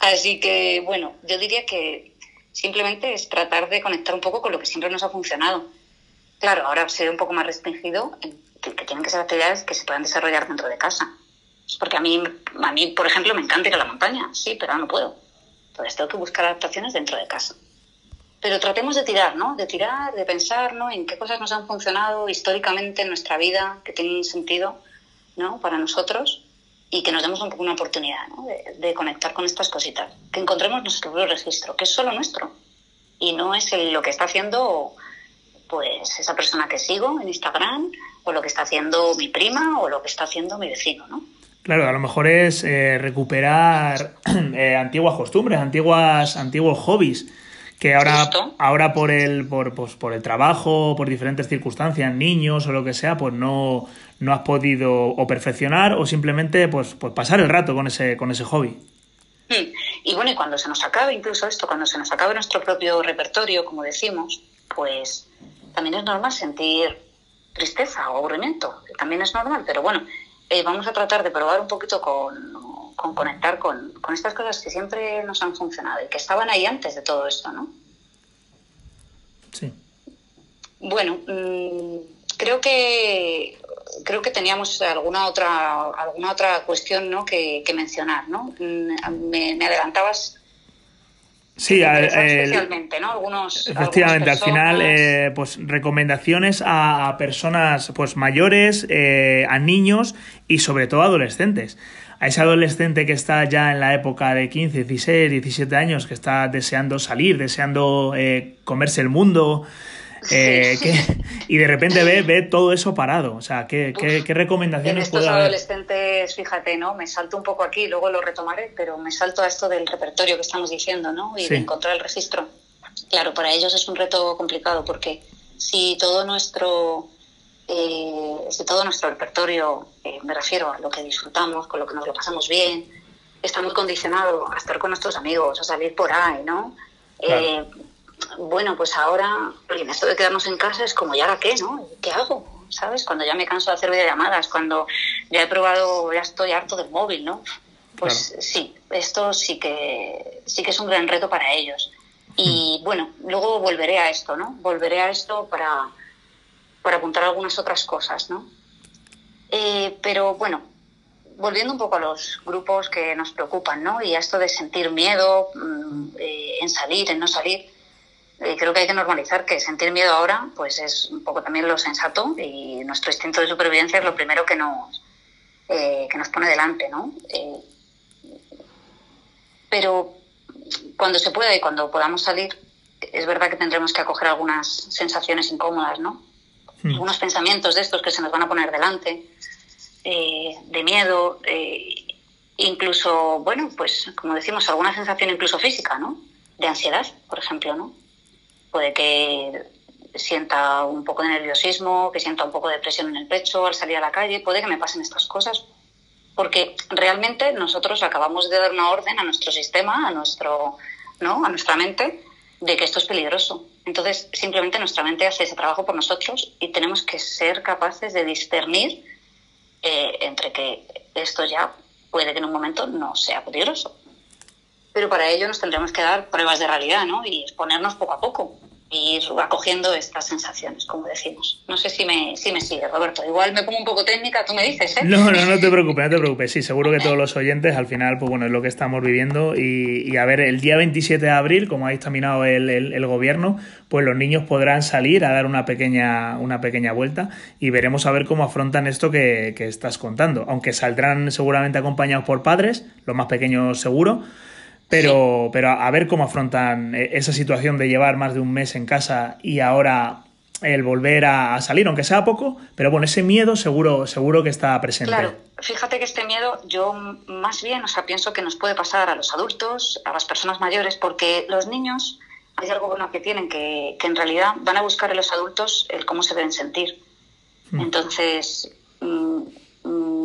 Así que, bueno, yo diría que simplemente es tratar de conectar un poco con lo que siempre nos ha funcionado. Claro, ahora ser un poco más restringido, en que tienen que ser actividades que se puedan desarrollar dentro de casa. Porque a mí, a mí, por ejemplo, me encanta ir a la montaña, sí, pero no puedo. Entonces tengo que buscar adaptaciones dentro de casa. Pero tratemos de tirar, ¿no? De tirar, de pensar, ¿no? En qué cosas nos han funcionado históricamente en nuestra vida, que tienen sentido, ¿no? Para nosotros y que nos demos un poco una oportunidad, ¿no? De, de conectar con estas cositas. Que encontremos nuestro propio registro, que es solo nuestro. Y no es el- lo que está haciendo, pues, esa persona que sigo en Instagram, o lo que está haciendo mi prima, o lo que está haciendo mi vecino, ¿no? Claro, a lo mejor es eh, recuperar eh, antiguas costumbres, antiguas, antiguos hobbies, que ahora, Justo. ahora por el, por, pues, por el trabajo, por diferentes circunstancias, niños o lo que sea, pues no, no has podido o perfeccionar o simplemente pues, pues pasar el rato con ese, con ese hobby. Mm. Y bueno, y cuando se nos acabe incluso esto, cuando se nos acabe nuestro propio repertorio, como decimos, pues también es normal sentir tristeza o aburrimiento, también es normal, pero bueno, eh, vamos a tratar de probar un poquito con, con conectar con, con estas cosas que siempre nos han funcionado y que estaban ahí antes de todo esto, ¿no? Sí. Bueno, mm, creo que creo que teníamos alguna otra alguna otra cuestión ¿no? que, que mencionar, ¿no? Mm, Me, me adelantabas Sí, me a- interesaba el- especialmente, ¿no? Algunos Efectivamente, al final, eh, pues recomendaciones a, a personas pues mayores, eh, a niños y sobre todo adolescentes. A ese adolescente que está ya en la época de 15, 16, 17 años, que está deseando salir, deseando eh, comerse el mundo, eh, Sí. que- y de repente ve, ve todo eso parado. O sea, ¿qué, qué, Uf, qué en recomendaciones estos puede haber? adolescentes, fíjate, ¿no? Me salto un poco aquí, luego lo retomaré, pero me salto a esto del repertorio que estamos diciendo, ¿no? Y Sí. de encontrar el registro. Claro, para ellos es un reto complicado porque si todo nuestro eh, si todo nuestro repertorio, eh, me refiero a lo que disfrutamos, con lo que nos lo pasamos bien, está muy condicionado a estar con nuestros amigos, a salir por ahí, ¿no? Claro. Eh, bueno, pues ahora, en esto de quedarnos en casa es como, ¿y ahora qué, no? ¿Qué hago? ¿Sabes? Cuando ya me canso de hacer videollamadas, cuando ya he probado, ya estoy harto del móvil, ¿no? Pues sí, esto sí que, sí que es un gran reto para ellos. Y bueno, luego volveré a esto, ¿no? Volveré a esto para, para apuntar algunas otras cosas, ¿no? Eh, pero bueno, volviendo un poco a los grupos que nos preocupan, ¿no? Y a esto de sentir miedo mm, eh, en salir, en no salir, creo que hay que normalizar que sentir miedo ahora, pues es un poco también lo sensato y nuestro instinto de supervivencia es lo primero que nos, eh, que nos pone delante, ¿no? Eh, pero cuando se pueda y cuando podamos salir, es verdad que tendremos que acoger algunas sensaciones incómodas, ¿no? Hmm. Algunos pensamientos de estos que se nos van a poner delante, eh, de miedo, incluso, bueno, pues como decimos, alguna sensación incluso física, ¿no? De ansiedad, por ejemplo, ¿no? Puede que sienta un poco de nerviosismo, que sienta un poco de presión en el pecho al salir a la calle, puede que me pasen estas cosas, porque realmente nosotros acabamos de dar una orden a nuestro sistema, a nuestro, ¿no? a nuestra mente, de que esto es peligroso. Entonces, simplemente nuestra mente hace ese trabajo por nosotros y tenemos que ser capaces de discernir eh, entre que esto ya puede que en un momento no sea peligroso. Pero para ello nos tendremos que dar pruebas de realidad ¿no? y exponernos poco a poco y ir acogiendo estas sensaciones, como decimos. No sé si me, si me sigue, Roberto. Igual me pongo un poco técnica, tú me dices, ¿eh? No, no, no te preocupes, no te preocupes. Sí, seguro que todos los oyentes, al final, pues bueno, es lo que estamos viviendo. Y, a ver, el día 27 de abril, como ha dictaminado el, el, el, gobierno, pues los niños podrán salir a dar una pequeña, una pequeña vuelta y veremos a ver cómo afrontan esto que, que estás contando. Aunque saldrán seguramente acompañados por padres, los más pequeños seguro pero, sí. pero a ver cómo afrontan eh, esa situación de llevar más de un mes en casa y ahora el volver a, salir, aunque sea poco, pero bueno, ese miedo seguro, seguro que está presente. Claro, fíjate que este miedo yo más bien, o sea, pienso que nos puede pasar a los adultos, a las personas mayores, porque los niños hay algo bueno que tienen, que, que en realidad van a buscar en los adultos el cómo se deben sentir. Mm. Entonces, mm,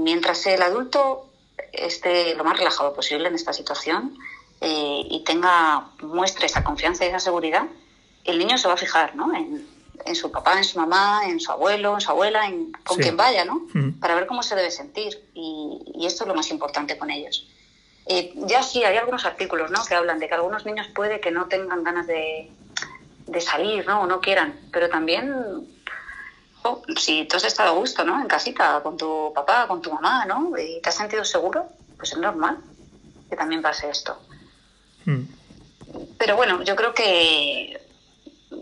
mientras el adulto esté lo más relajado posible en esta situación, eh, y tenga, muestre esa confianza y esa seguridad, el niño se va a fijar ¿no? en, en, su papá, en su mamá, en su abuelo, en su abuela, en, con sí. quien vaya, ¿no? Mm. para ver cómo se debe sentir. Y, y, esto es lo más importante con ellos. Eh, ya sí, hay algunos artículos ¿no? que hablan de que algunos niños puede que no tengan ganas de, de salir ¿no? o no quieran, pero también oh, si tú has estado a gusto ¿no? en casita con tu papá, con tu mamá, ¿no? y te has sentido seguro, pues es normal que también pase esto. Pero bueno, yo creo que,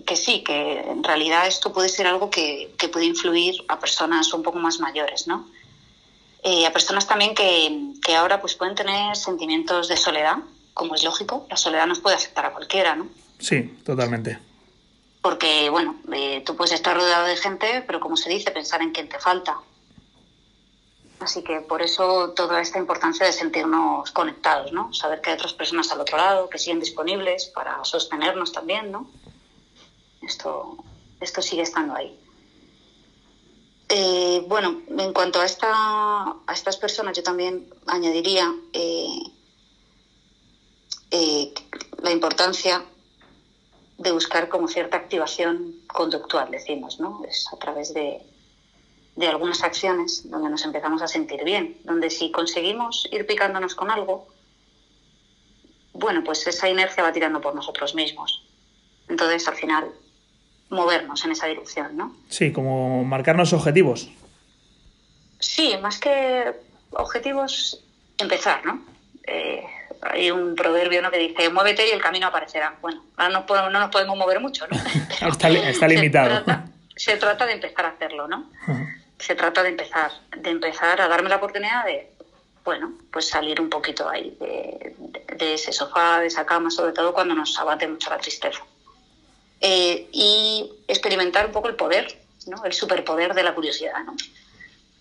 que sí, que en realidad esto puede ser algo que, que puede influir a personas un poco más mayores, ¿no? Eh, a personas también que, que, ahora pues pueden tener sentimientos de soledad, como es lógico, la soledad nos puede afectar a cualquiera, ¿no? Sí, totalmente. Porque, bueno, eh, tú puedes estar rodeado de gente, pero como se dice, pensar en quién te falta. Así que por eso toda esta importancia de sentirnos conectados, ¿no? Saber que hay otras personas al otro lado, que siguen disponibles para sostenernos también, ¿no? Esto, esto sigue estando ahí. Eh, bueno, en cuanto a, esta, a estas personas, yo también añadiría eh, eh, la importancia de buscar como cierta activación conductual, decimos, ¿no? Es a través de, de algunas acciones donde nos empezamos a sentir bien, donde si conseguimos ir picándonos con algo, bueno, pues esa inercia va tirando por nosotros mismos. Entonces, al final, movernos en esa dirección, ¿no? Sí, como marcarnos objetivos. Sí, más que objetivos, empezar, ¿no? Eh, hay un proverbio ¿no? que dice, muévete y el camino aparecerá. Bueno, ahora no, podemos, no nos podemos mover mucho, ¿no? está, está, limitado. Se trata, se trata, de empezar a hacerlo, ¿no? Uh -huh se trata de empezar, de empezar a darme la oportunidad de, bueno, pues salir un poquito ahí de, de, de ese sofá, de esa cama, sobre todo cuando nos abate mucho la tristeza. Eh, y experimentar un poco el poder, ¿no? El superpoder de la curiosidad, ¿no?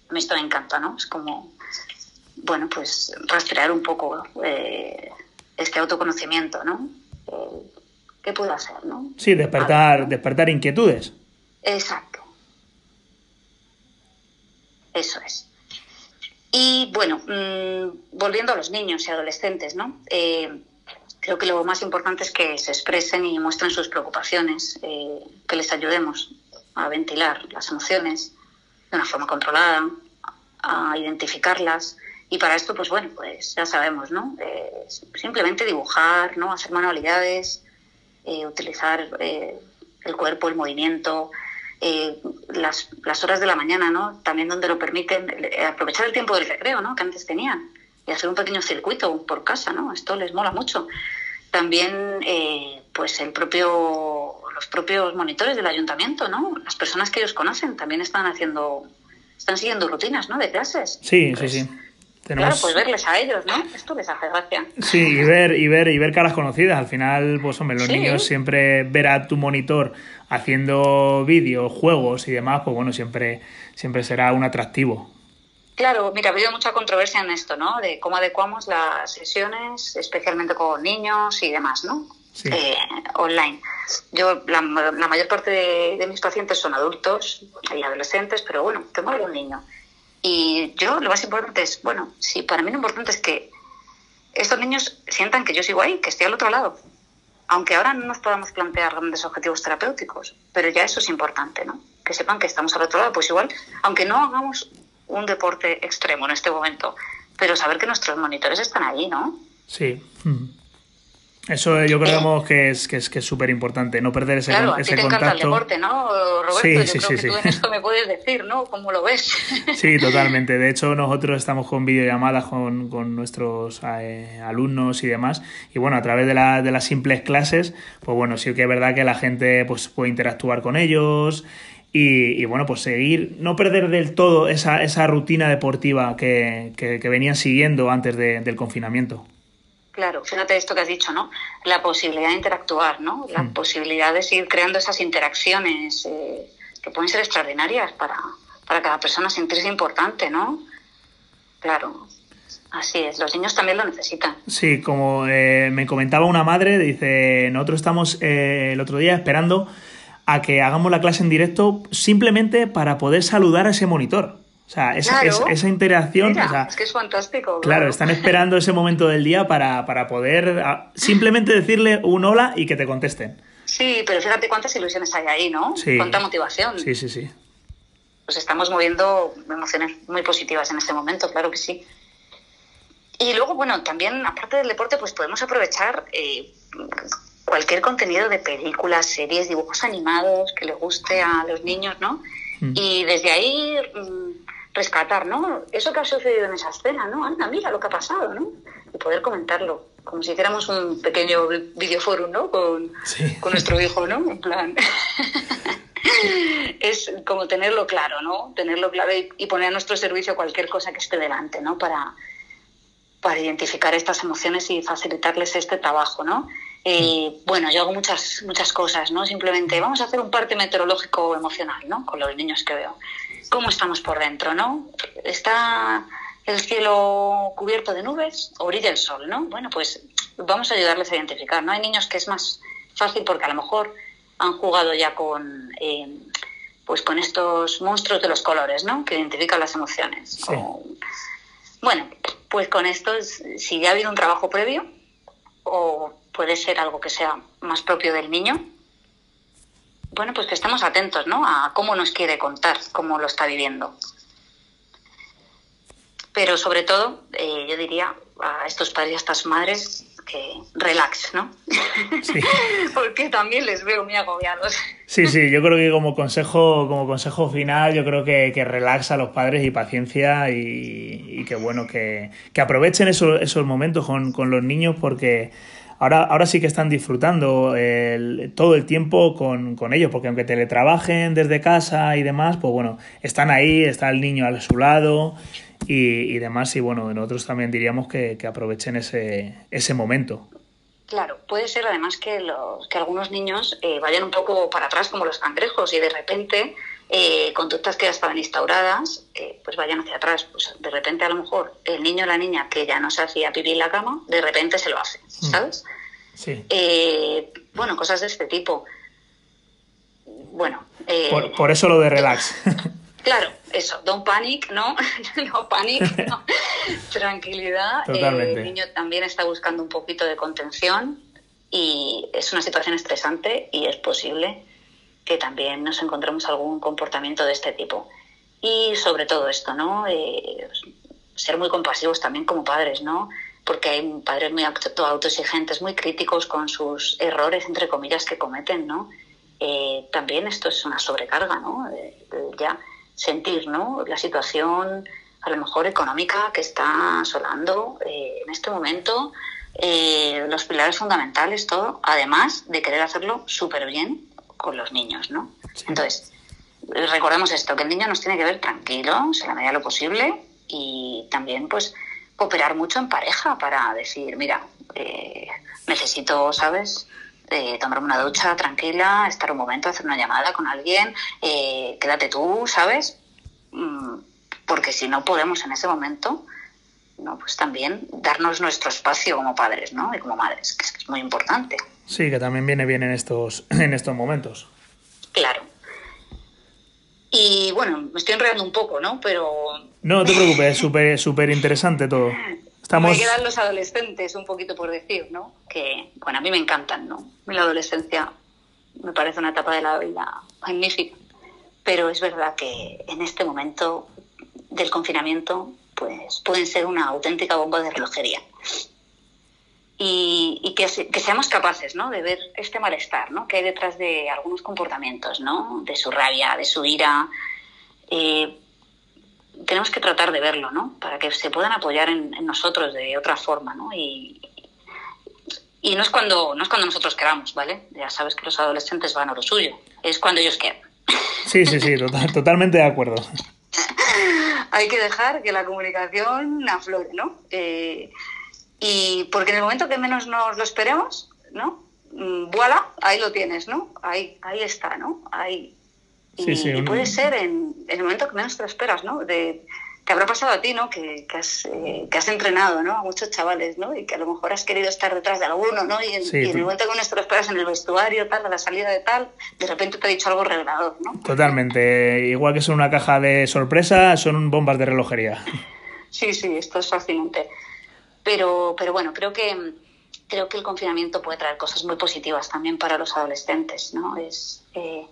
A mí esto me encanta, ¿no? Es como, bueno, pues rastrear un poco eh, este autoconocimiento, ¿no? Eh, ¿Qué puedo hacer, no? Sí, despertar, despertar inquietudes. Exacto. Eso es. Y bueno, mmm, volviendo a los niños y adolescentes, ¿no? Eh, creo que lo más importante es que se expresen y muestren sus preocupaciones, eh, que les ayudemos a ventilar las emociones de una forma controlada, a identificarlas. Y para esto, pues bueno, pues ya sabemos, ¿no? Eh, simplemente dibujar, ¿no? Hacer manualidades, utilizar el cuerpo, el movimiento, eh, las, las, horas de la mañana, ¿no? También donde lo permiten, eh, aprovechar el tiempo del recreo, ¿no? Que antes tenían y hacer un pequeño circuito por casa, ¿no? Esto les mola mucho. También, eh, pues el propio, los propios monitores del ayuntamiento, ¿no? Las personas que ellos conocen también están haciendo, están siguiendo rutinas, ¿no? De clases. Sí, pues, sí, sí. Tenemos... Claro, pues verles a ellos, ¿no? Esto les hace gracia. Sí, y ver, y ver, y ver caras conocidas. Al final, pues hombre, los sí. niños siempre ver a tu monitor haciendo vídeos, juegos y demás, pues bueno, siempre, siempre será un atractivo. Claro, mira, ha habido mucha controversia en esto, ¿no? De cómo adecuamos las sesiones, especialmente con niños y demás, ¿no? eh, online. Yo, la, mayor parte de, mis pacientes son adultos y adolescentes, pero bueno, tengo algún niño. Y yo lo más importante es, bueno, sí, para mí lo importante es que estos niños sientan que yo sigo ahí, que estoy al otro lado. Aunque ahora no nos podamos plantear grandes objetivos terapéuticos, pero ya eso es importante, ¿no? Que sepan que estamos al otro lado, pues igual, aunque no hagamos un deporte extremo en este momento, pero saber que nuestros monitores están ahí, ¿no? Sí. Eso yo creo que es que es que es súper importante, no perder ese, claro, ese a ti te contacto. Encanta el deporte, ¿no, Roberto? Sí, yo sí, creo sí, que sí. tú en esto me puedes decir, ¿no? ¿Cómo lo ves? Sí, totalmente. De hecho, nosotros estamos con videollamadas con, con nuestros eh, alumnos y demás. Y bueno, a través de, la, de las simples clases, pues bueno, sí que es verdad que la gente pues puede interactuar con ellos y, y, bueno, pues seguir, no perder del todo esa, esa rutina deportiva que, que, que venían siguiendo antes de, del confinamiento. Claro, fíjate esto que has dicho, ¿no? La posibilidad de interactuar, ¿no? La mm. posibilidad de seguir creando esas interacciones eh, que pueden ser extraordinarias para, para cada persona sentirse importante, ¿no? Claro, Así es, los niños también lo necesitan. Sí, como eh, me comentaba una madre, dice, nosotros estamos eh, el otro día esperando a que hagamos la clase en directo simplemente para poder saludar a ese monitor. O sea, esa, esa interacción. es que es fantástico. Claro, están esperando ese momento del día para, poder simplemente decirle un hola y que te contesten. Sí, pero fíjate cuántas ilusiones hay ahí, ¿no? Sí. Cuánta motivación. Sí, sí, sí. Pues estamos moviendo emociones muy positivas en este momento, claro que sí. Y luego, bueno, también, aparte del deporte, pues podemos aprovechar eh, cualquier contenido de películas, series, dibujos animados que le guste a los niños, ¿no? Mm. Y desde ahí mm, rescatar, ¿no? Eso que ha sucedido en esa escena, ¿no? Anda, mira lo que ha pasado, ¿no? Y poder comentarlo, como si hiciéramos un pequeño videoforum, ¿no? Con, con nuestro hijo, ¿no? En plan... es como tenerlo claro, ¿no? Tenerlo claro y, poner a nuestro servicio cualquier cosa que esté delante, ¿no? Para, para identificar estas emociones y facilitarles este trabajo, ¿no? Eh, bueno, yo hago muchas, muchas cosas, ¿no? Simplemente vamos a hacer un parte meteorológico emocional, ¿no? Con los niños que veo. ¿Cómo estamos por dentro, no? ¿Está el cielo cubierto de nubes o brilla el sol, no? Bueno, pues vamos a ayudarles a identificar, ¿no? Hay niños que es más fácil porque a lo mejor han jugado ya con, eh, pues con estos monstruos de los colores, ¿no? Que identifican las emociones. bueno, pues con esto, si ya ha habido un trabajo previo, o puede ser algo que sea más propio del niño. Bueno, pues que estemos atentos, ¿no? A cómo nos quiere contar, cómo lo está viviendo. Pero sobre todo, eh, yo diría a estos padres y a estas madres que relax, ¿no? Sí. Porque también les veo muy agobiados. Sí, sí, yo creo que como consejo, como consejo final, yo creo que, que relax a los padres y paciencia y, que bueno, que, que aprovechen esos, esos momentos con, con los niños porque ahora, ahora sí que están disfrutando todo el tiempo con, con, ellos, porque aunque teletrabajen desde casa y demás, pues bueno, están ahí, está el niño a su lado y, y demás, y bueno, nosotros también diríamos que, que aprovechen ese, ese momento. Claro, puede ser además que, los, que algunos niños eh, vayan un poco para atrás como los cangrejos y de repente eh, conductas que ya estaban instauradas eh, pues vayan hacia atrás. Pues de repente a lo mejor el niño o la niña que ya no se hacía pipí en la cama, de repente se lo hace, mm. ¿sabes? Sí. bueno, cosas de este tipo. Bueno. Por, por, eso lo de relax. Claro, eso, don't panic, ¿no? no panic, no. Tranquilidad. el niño también está buscando un poquito de contención y es una situación estresante y es posible que también nos encontremos algún comportamiento de este tipo. Y sobre todo esto, ¿no? Eh, ser muy compasivos también como padres, ¿no? Porque hay padres muy autoexigentes, muy críticos con sus errores, entre comillas, que cometen, ¿no? Eh, también esto es una sobrecarga, ¿no? Eh, ya sentir ¿no? la situación a lo mejor económica que está asolando eh, en este momento, los pilares fundamentales, todo, además de querer hacerlo súper bien con los niños, ¿no? Entonces, recordemos esto, que el niño nos tiene que ver tranquilos en la medida de lo posible y también, pues, cooperar mucho en pareja para decir, mira, eh, necesito, ¿sabes?, eh, tomarme una ducha tranquila, estar un momento, hacer una llamada con alguien, eh, quédate tú, ¿sabes? Mm, porque si no podemos en ese momento, ¿no? Pues también darnos nuestro espacio como padres, ¿no? Y como madres, que es, muy importante. Sí, que también viene bien en estos, en estos momentos. Claro. Y bueno, me estoy enredando un poco, ¿no? Pero No, no te preocupes, es súper súper interesante todo. Estamos... me quedan los adolescentes, un poquito por decir, ¿no? Que, bueno, a mí me encantan, ¿no? La adolescencia me parece una etapa de la vida magnífica. Pero es verdad que en este momento del confinamiento, pues pueden ser una auténtica bomba de relojería. Y, que, se- que seamos capaces, ¿no? De ver este malestar, ¿no? Que hay detrás de algunos comportamientos, ¿no? De su rabia, de su ira. Eh, tenemos que tratar de verlo, ¿no? Para que se puedan apoyar en, nosotros de otra forma, ¿no? Y, y no es cuando no es cuando nosotros queramos, ¿vale? Ya sabes que los adolescentes van a lo suyo. Es cuando ellos quieran. Sí, sí, sí, total- totalmente de acuerdo. Hay que dejar que la comunicación aflore, ¿no? Eh, y porque en el momento que menos nos lo esperemos, ¿no? Mm, Voilà, ahí lo tienes, ¿no? Ahí, ahí está, ¿no? Ahí. Y, Sí, sí, y puede ser en, en el momento que menos te lo esperas, ¿no? De, te habrá pasado a ti, ¿no? Que, que has, eh, que has entrenado, ¿no? A muchos chavales, ¿no? Y que a lo mejor has querido estar detrás de alguno, ¿no? Y en, Sí, y en el momento que menos te lo esperas en el vestuario, tal, a la salida de tal, de repente te ha dicho algo revelador, ¿no? Totalmente. Igual que son una caja de sorpresa, son bombas de relojería. Sí, sí, esto es fascinante. Pero, pero bueno, creo que creo que el confinamiento puede traer cosas muy positivas también para los adolescentes, ¿no? Es eh,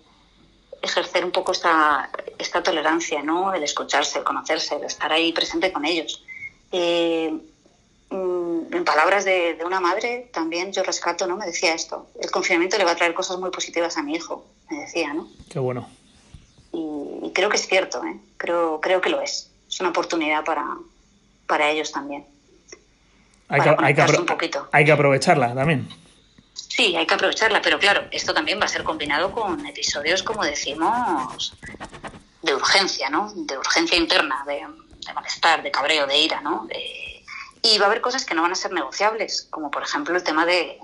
ejercer un poco esta, esta tolerancia, ¿no? El escucharse, el conocerse, el estar ahí presente con ellos. Eh, mm, en palabras de, de una madre, también yo rescato, ¿no? Me decía esto, el confinamiento le va a traer cosas muy positivas a mi hijo, me decía, ¿no? Qué bueno. y, y creo que es cierto, ¿eh? creo, creo que lo es. Es una oportunidad para, para ellos también. Hay que, hay, que un poquito. hay que aprovecharla también. Sí, hay que aprovecharla, pero claro, esto también va a ser combinado con episodios, como decimos, de urgencia, ¿no? De urgencia interna, de, de malestar, de cabreo, de ira, ¿no? De- y va a haber cosas que no van a ser negociables, como por ejemplo el tema de,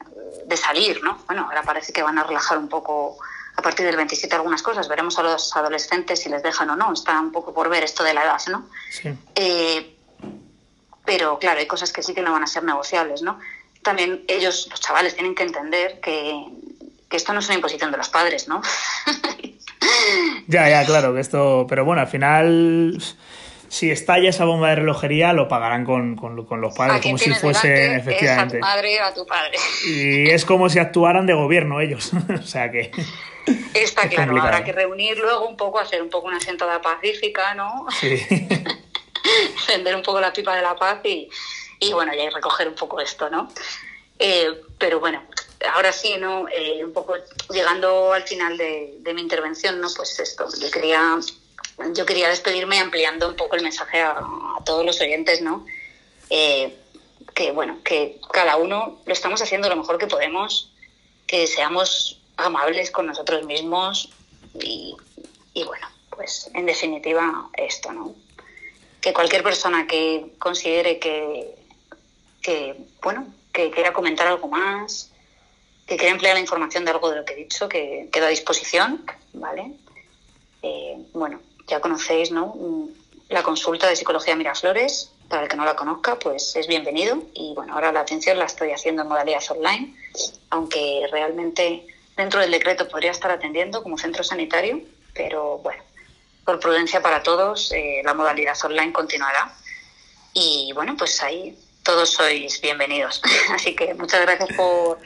de salir, ¿no? Bueno, ahora parece que van a relajar un poco a partir del 27 algunas cosas. Veremos a los adolescentes si les dejan o no. Está un poco por ver esto de la edad, ¿no? Sí. Eh, pero claro, hay cosas que sí que no van a ser negociables, ¿no? También ellos, los chavales, tienen que entender que, que esto no es una imposición de los padres, ¿no? Ya, ya, claro, que esto. Pero bueno, al final. Si estalla esa bomba de relojería, lo pagarán con, con, con los padres, como si fuesen, es a tu efectivamente. madre o a tu padre. Y es como si actuaran de gobierno ellos. o sea que. Está Es claro, complicado. habrá que reunir luego un poco, hacer un poco una sentada pacífica, ¿no? Sí. encender un poco la pipa de la paz y, y bueno, ya y recoger un poco esto, ¿no? Eh, pero bueno, ahora sí, ¿no? Eh, un poco llegando al final de, mi intervención, ¿no? Pues esto, yo quería, yo quería despedirme ampliando un poco el mensaje a, a todos los oyentes, ¿no? Eh, que bueno, que cada uno lo estamos haciendo lo mejor que podemos, que seamos amables con nosotros mismos y, y bueno, pues en definitiva esto, ¿no? que cualquier persona que considere que, que, bueno, que quiera comentar algo más, que quiera emplear la información de algo de lo que he dicho, que queda a disposición, ¿vale? Eh, bueno, ya conocéis, ¿no? Mm, La consulta de psicología Miraflores, para el que no la conozca, pues es bienvenido. Y bueno, ahora la atención la estoy haciendo en modalidad online, aunque realmente dentro del decreto podría estar atendiendo como centro sanitario, pero bueno, por prudencia para todos, eh, la modalidad online continuará. Y bueno, pues ahí todos sois bienvenidos. Así que muchas gracias por,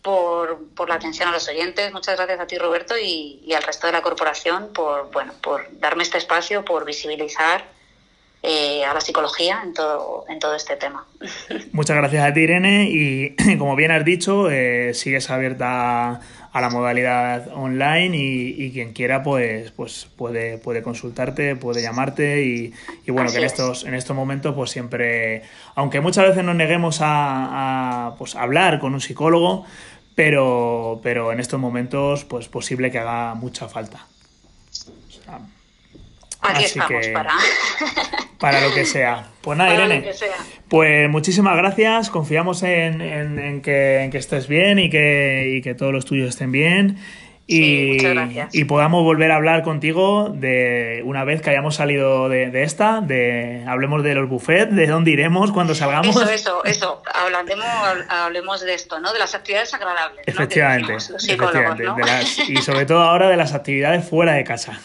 por, por la atención a los oyentes, muchas gracias a ti Roberto y, al resto de la corporación por, bueno, por darme este espacio, por visibilizar eh, a la psicología en todo, en todo este tema. Muchas gracias a ti, Irene. Y como bien has dicho, eh, sigues abierta a la modalidad online y, y quien quiera pues, pues puede, puede consultarte, puede llamarte y, y bueno, Así que en es. estos, en estos momentos pues siempre, aunque muchas veces nos neguemos a, a, pues, hablar con un psicólogo, pero, pero en estos momentos pues posible que haga mucha falta. Aquí Así estamos que- para, para lo que sea. Pues nada, para Irene. Pues muchísimas gracias, confiamos en, en- en que, en que estés bien y que, y que todos los tuyos estén bien. y, y, podamos volver a hablar contigo de una vez que hayamos salido de, de, esta, de hablemos de los buffets, de dónde iremos cuando salgamos. Eso, eso, eso, hablemos, hablemos de esto, ¿no? De las actividades agradables. Efectivamente, ¿no? efectivamente. ¿no? Las, y sobre todo ahora de las actividades fuera de casa.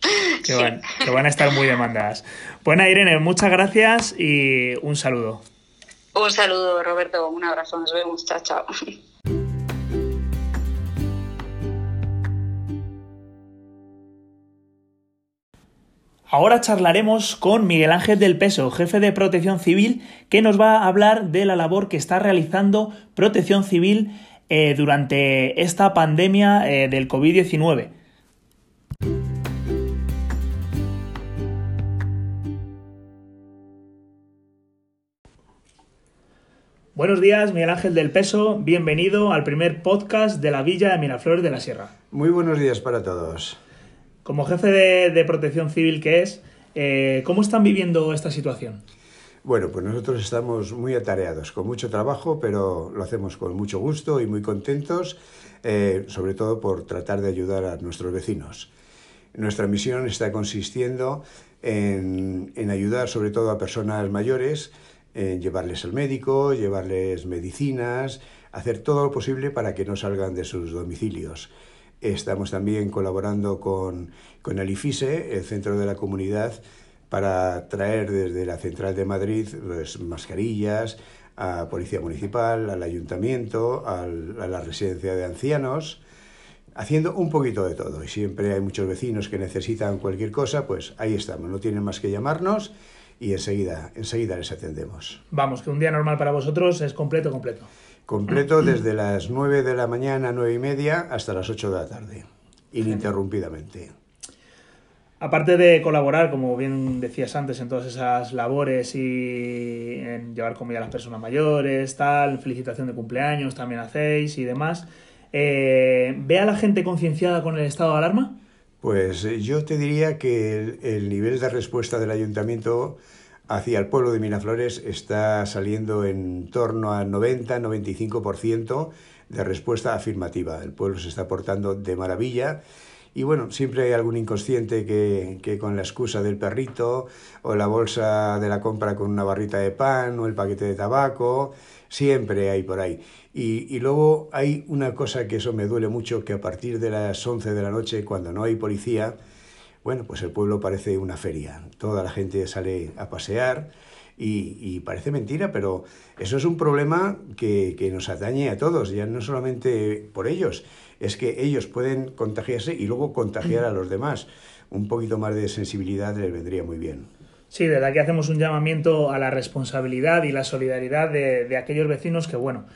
que, sí. van, que van a estar muy demandadas. Bueno, Irene, muchas gracias y un saludo. Un saludo, Roberto, un abrazo, nos vemos, chao, chao. Ahora charlaremos con Miguel Ángel del Peso, jefe de Protección Civil, que nos va a hablar de la labor que está realizando Protección Civil eh, durante esta pandemia eh, del COVID-19. Buenos días, Miguel Ángel del Peso. Bienvenido al primer podcast de la Villa de Miraflores de la Sierra. Muy buenos días para todos. Como jefe de, de protección civil que es, eh, ¿cómo están viviendo esta situación? Bueno, pues nosotros estamos muy atareados, con mucho trabajo, pero lo hacemos con mucho gusto y muy contentos, eh, sobre todo por tratar de ayudar a nuestros vecinos. Nuestra misión está consistiendo en, en ayudar sobre todo a personas mayores, en llevarles al médico, llevarles medicinas, hacer todo lo posible para que no salgan de sus domicilios. Estamos también colaborando con, con el IFISE, el centro de la comunidad, para traer desde la Central de Madrid pues, mascarillas a Policía Municipal, al Ayuntamiento, al, a la Residencia de Ancianos, haciendo un poquito de todo. Y siempre hay muchos vecinos que necesitan cualquier cosa, pues ahí estamos, no tienen más que llamarnos y enseguida, enseguida les atendemos. Vamos, que un día normal para vosotros es completo, completo completo desde las 9 de la mañana, 9 y media, hasta las 8 de la tarde, ininterrumpidamente. Aparte de colaborar, como bien decías antes, en todas esas labores y en llevar comida a las personas mayores, tal, felicitación de cumpleaños también hacéis y demás, eh, ¿ve a la gente concienciada con el estado de alarma? Pues yo te diría que el, el nivel de respuesta del ayuntamiento hacia el pueblo de Miraflores está saliendo en torno al 90-95% de respuesta afirmativa. El pueblo se está portando de maravilla. Y bueno, siempre hay algún inconsciente que, que, con la excusa del perrito o la bolsa de la compra con una barrita de pan o el paquete de tabaco, siempre hay por ahí. Y, y luego hay una cosa que eso me duele mucho, que a partir de las 11 de la noche, cuando no hay policía, bueno, pues el pueblo parece una feria. Toda la gente sale a pasear y, y parece mentira, pero eso es un problema que, que, nos atañe a todos, ya no solamente por ellos, es que ellos pueden contagiarse y luego contagiar a los demás. Un poquito más de sensibilidad les vendría muy bien. Sí, desde aquí hacemos un llamamiento a la responsabilidad y la solidaridad de, aquellos vecinos que, bueno,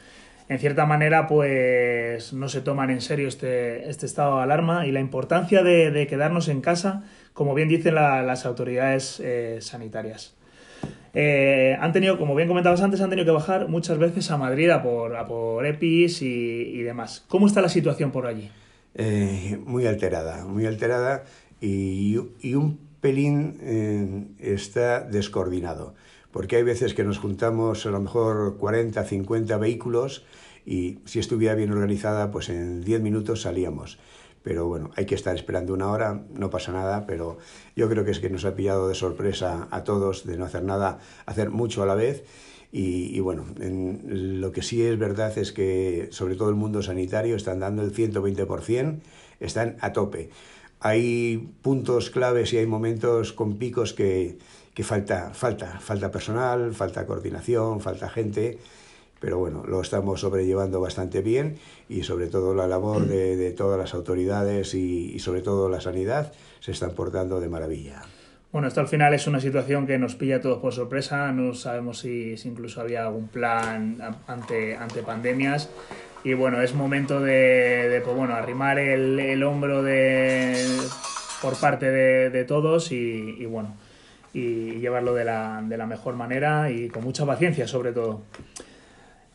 en cierta manera, pues no se toman en serio este, este estado de alarma y la importancia de, quedarnos en casa, como bien dicen la, las autoridades eh, sanitarias. Eh, han tenido, como bien comentabas antes, han tenido que bajar muchas veces a Madrid a por, a por EPIs y, y demás. ¿Cómo está la situación por allí? Eh, muy alterada, muy alterada y, y un pelín eh, está descoordinado porque hay veces que nos juntamos a lo mejor 40, 50 vehículos y si estuviera bien organizada, pues en 10 minutos salíamos. Pero bueno, hay que estar esperando una hora, no pasa nada, pero yo creo que es que nos ha pillado de sorpresa a todos de no hacer nada, hacer mucho a la vez. Y, y bueno, en, lo que sí es verdad es que sobre todo el mundo sanitario están dando el 120%, están a tope. Hay puntos claves y hay momentos con picos que, que falta, falta, falta personal, falta coordinación, falta gente, pero bueno, lo estamos sobrellevando bastante bien y sobre todo la labor de, de todas las autoridades y, y, sobre todo la sanidad se están portando de maravilla. Bueno, esto al final es una situación que nos pilla a todos por sorpresa, no sabemos si, si incluso había algún plan ante, ante pandemias y bueno, es momento de, de pues bueno, arrimar el, el hombro de, por parte de, de todos y, y bueno, y llevarlo de la, de la mejor manera y con mucha paciencia sobre todo.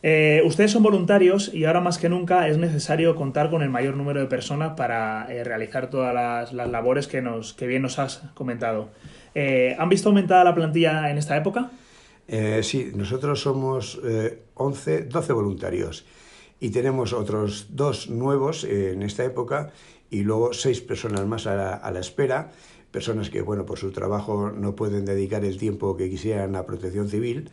Eh, ustedes son voluntarios y ahora más que nunca es necesario contar con el mayor número de personas para eh, realizar todas las, labores que bien nos has comentado. Eh, ¿Han visto aumentada la plantilla en esta época? sí, nosotros somos 11, 12 voluntarios y tenemos otros dos nuevos en esta época y luego seis personas más a la, a la espera, personas que, bueno, por su trabajo no pueden dedicar el tiempo que quisieran a protección civil,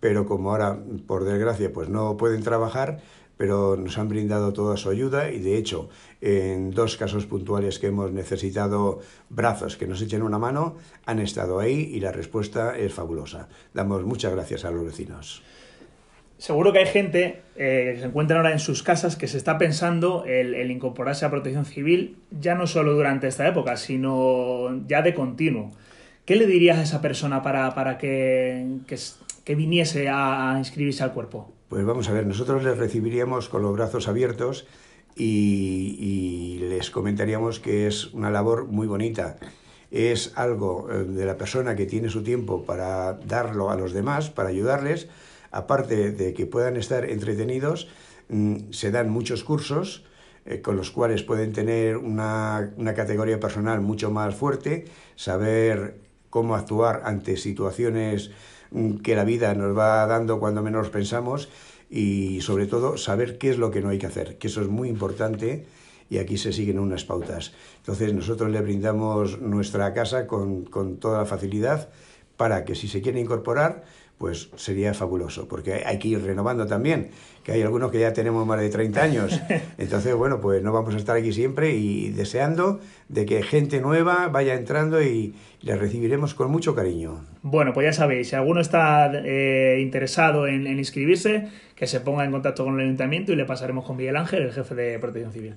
pero como ahora, por desgracia, pues no pueden trabajar, pero nos han brindado toda su ayuda y de hecho en dos casos puntuales que hemos necesitado brazos que nos echen una mano han estado ahí y la respuesta es fabulosa. Damos muchas gracias a los vecinos. Seguro que hay gente eh, que se encuentra ahora en sus casas que se está pensando el, incorporarse a protección civil ya no solo durante esta época, sino ya de continuo. ¿Qué le dirías a esa persona para, para que, viniese a inscribirse al cuerpo? Pues vamos a ver, nosotros les recibiríamos con los brazos abiertos y, les comentaríamos que es una labor muy bonita. Es algo eh, de la persona que tiene su tiempo para darlo a los demás, para ayudarles. Aparte de que puedan estar entretenidos, mm, se dan muchos cursos eh, con los cuales pueden tener una, categoría personal mucho más fuerte, saber cómo actuar ante situaciones que la vida nos va dando cuando menos pensamos y sobre todo saber qué es lo que no hay que hacer, que eso es muy importante y aquí se siguen unas pautas. Entonces nosotros le brindamos nuestra casa con, con toda la facilidad para que si se quiere incorporar, pues sería fabuloso, porque hay que ir renovando también, que hay algunos que ya tenemos más de 30 años. Entonces, bueno, pues no vamos a estar aquí siempre y deseando de que gente nueva vaya entrando y les recibiremos con mucho cariño. Bueno, pues ya sabéis, si alguno está eh, interesado en, en, inscribirse, que se ponga en contacto con el ayuntamiento y le pasaremos con Miguel Ángel, el jefe de protección civil.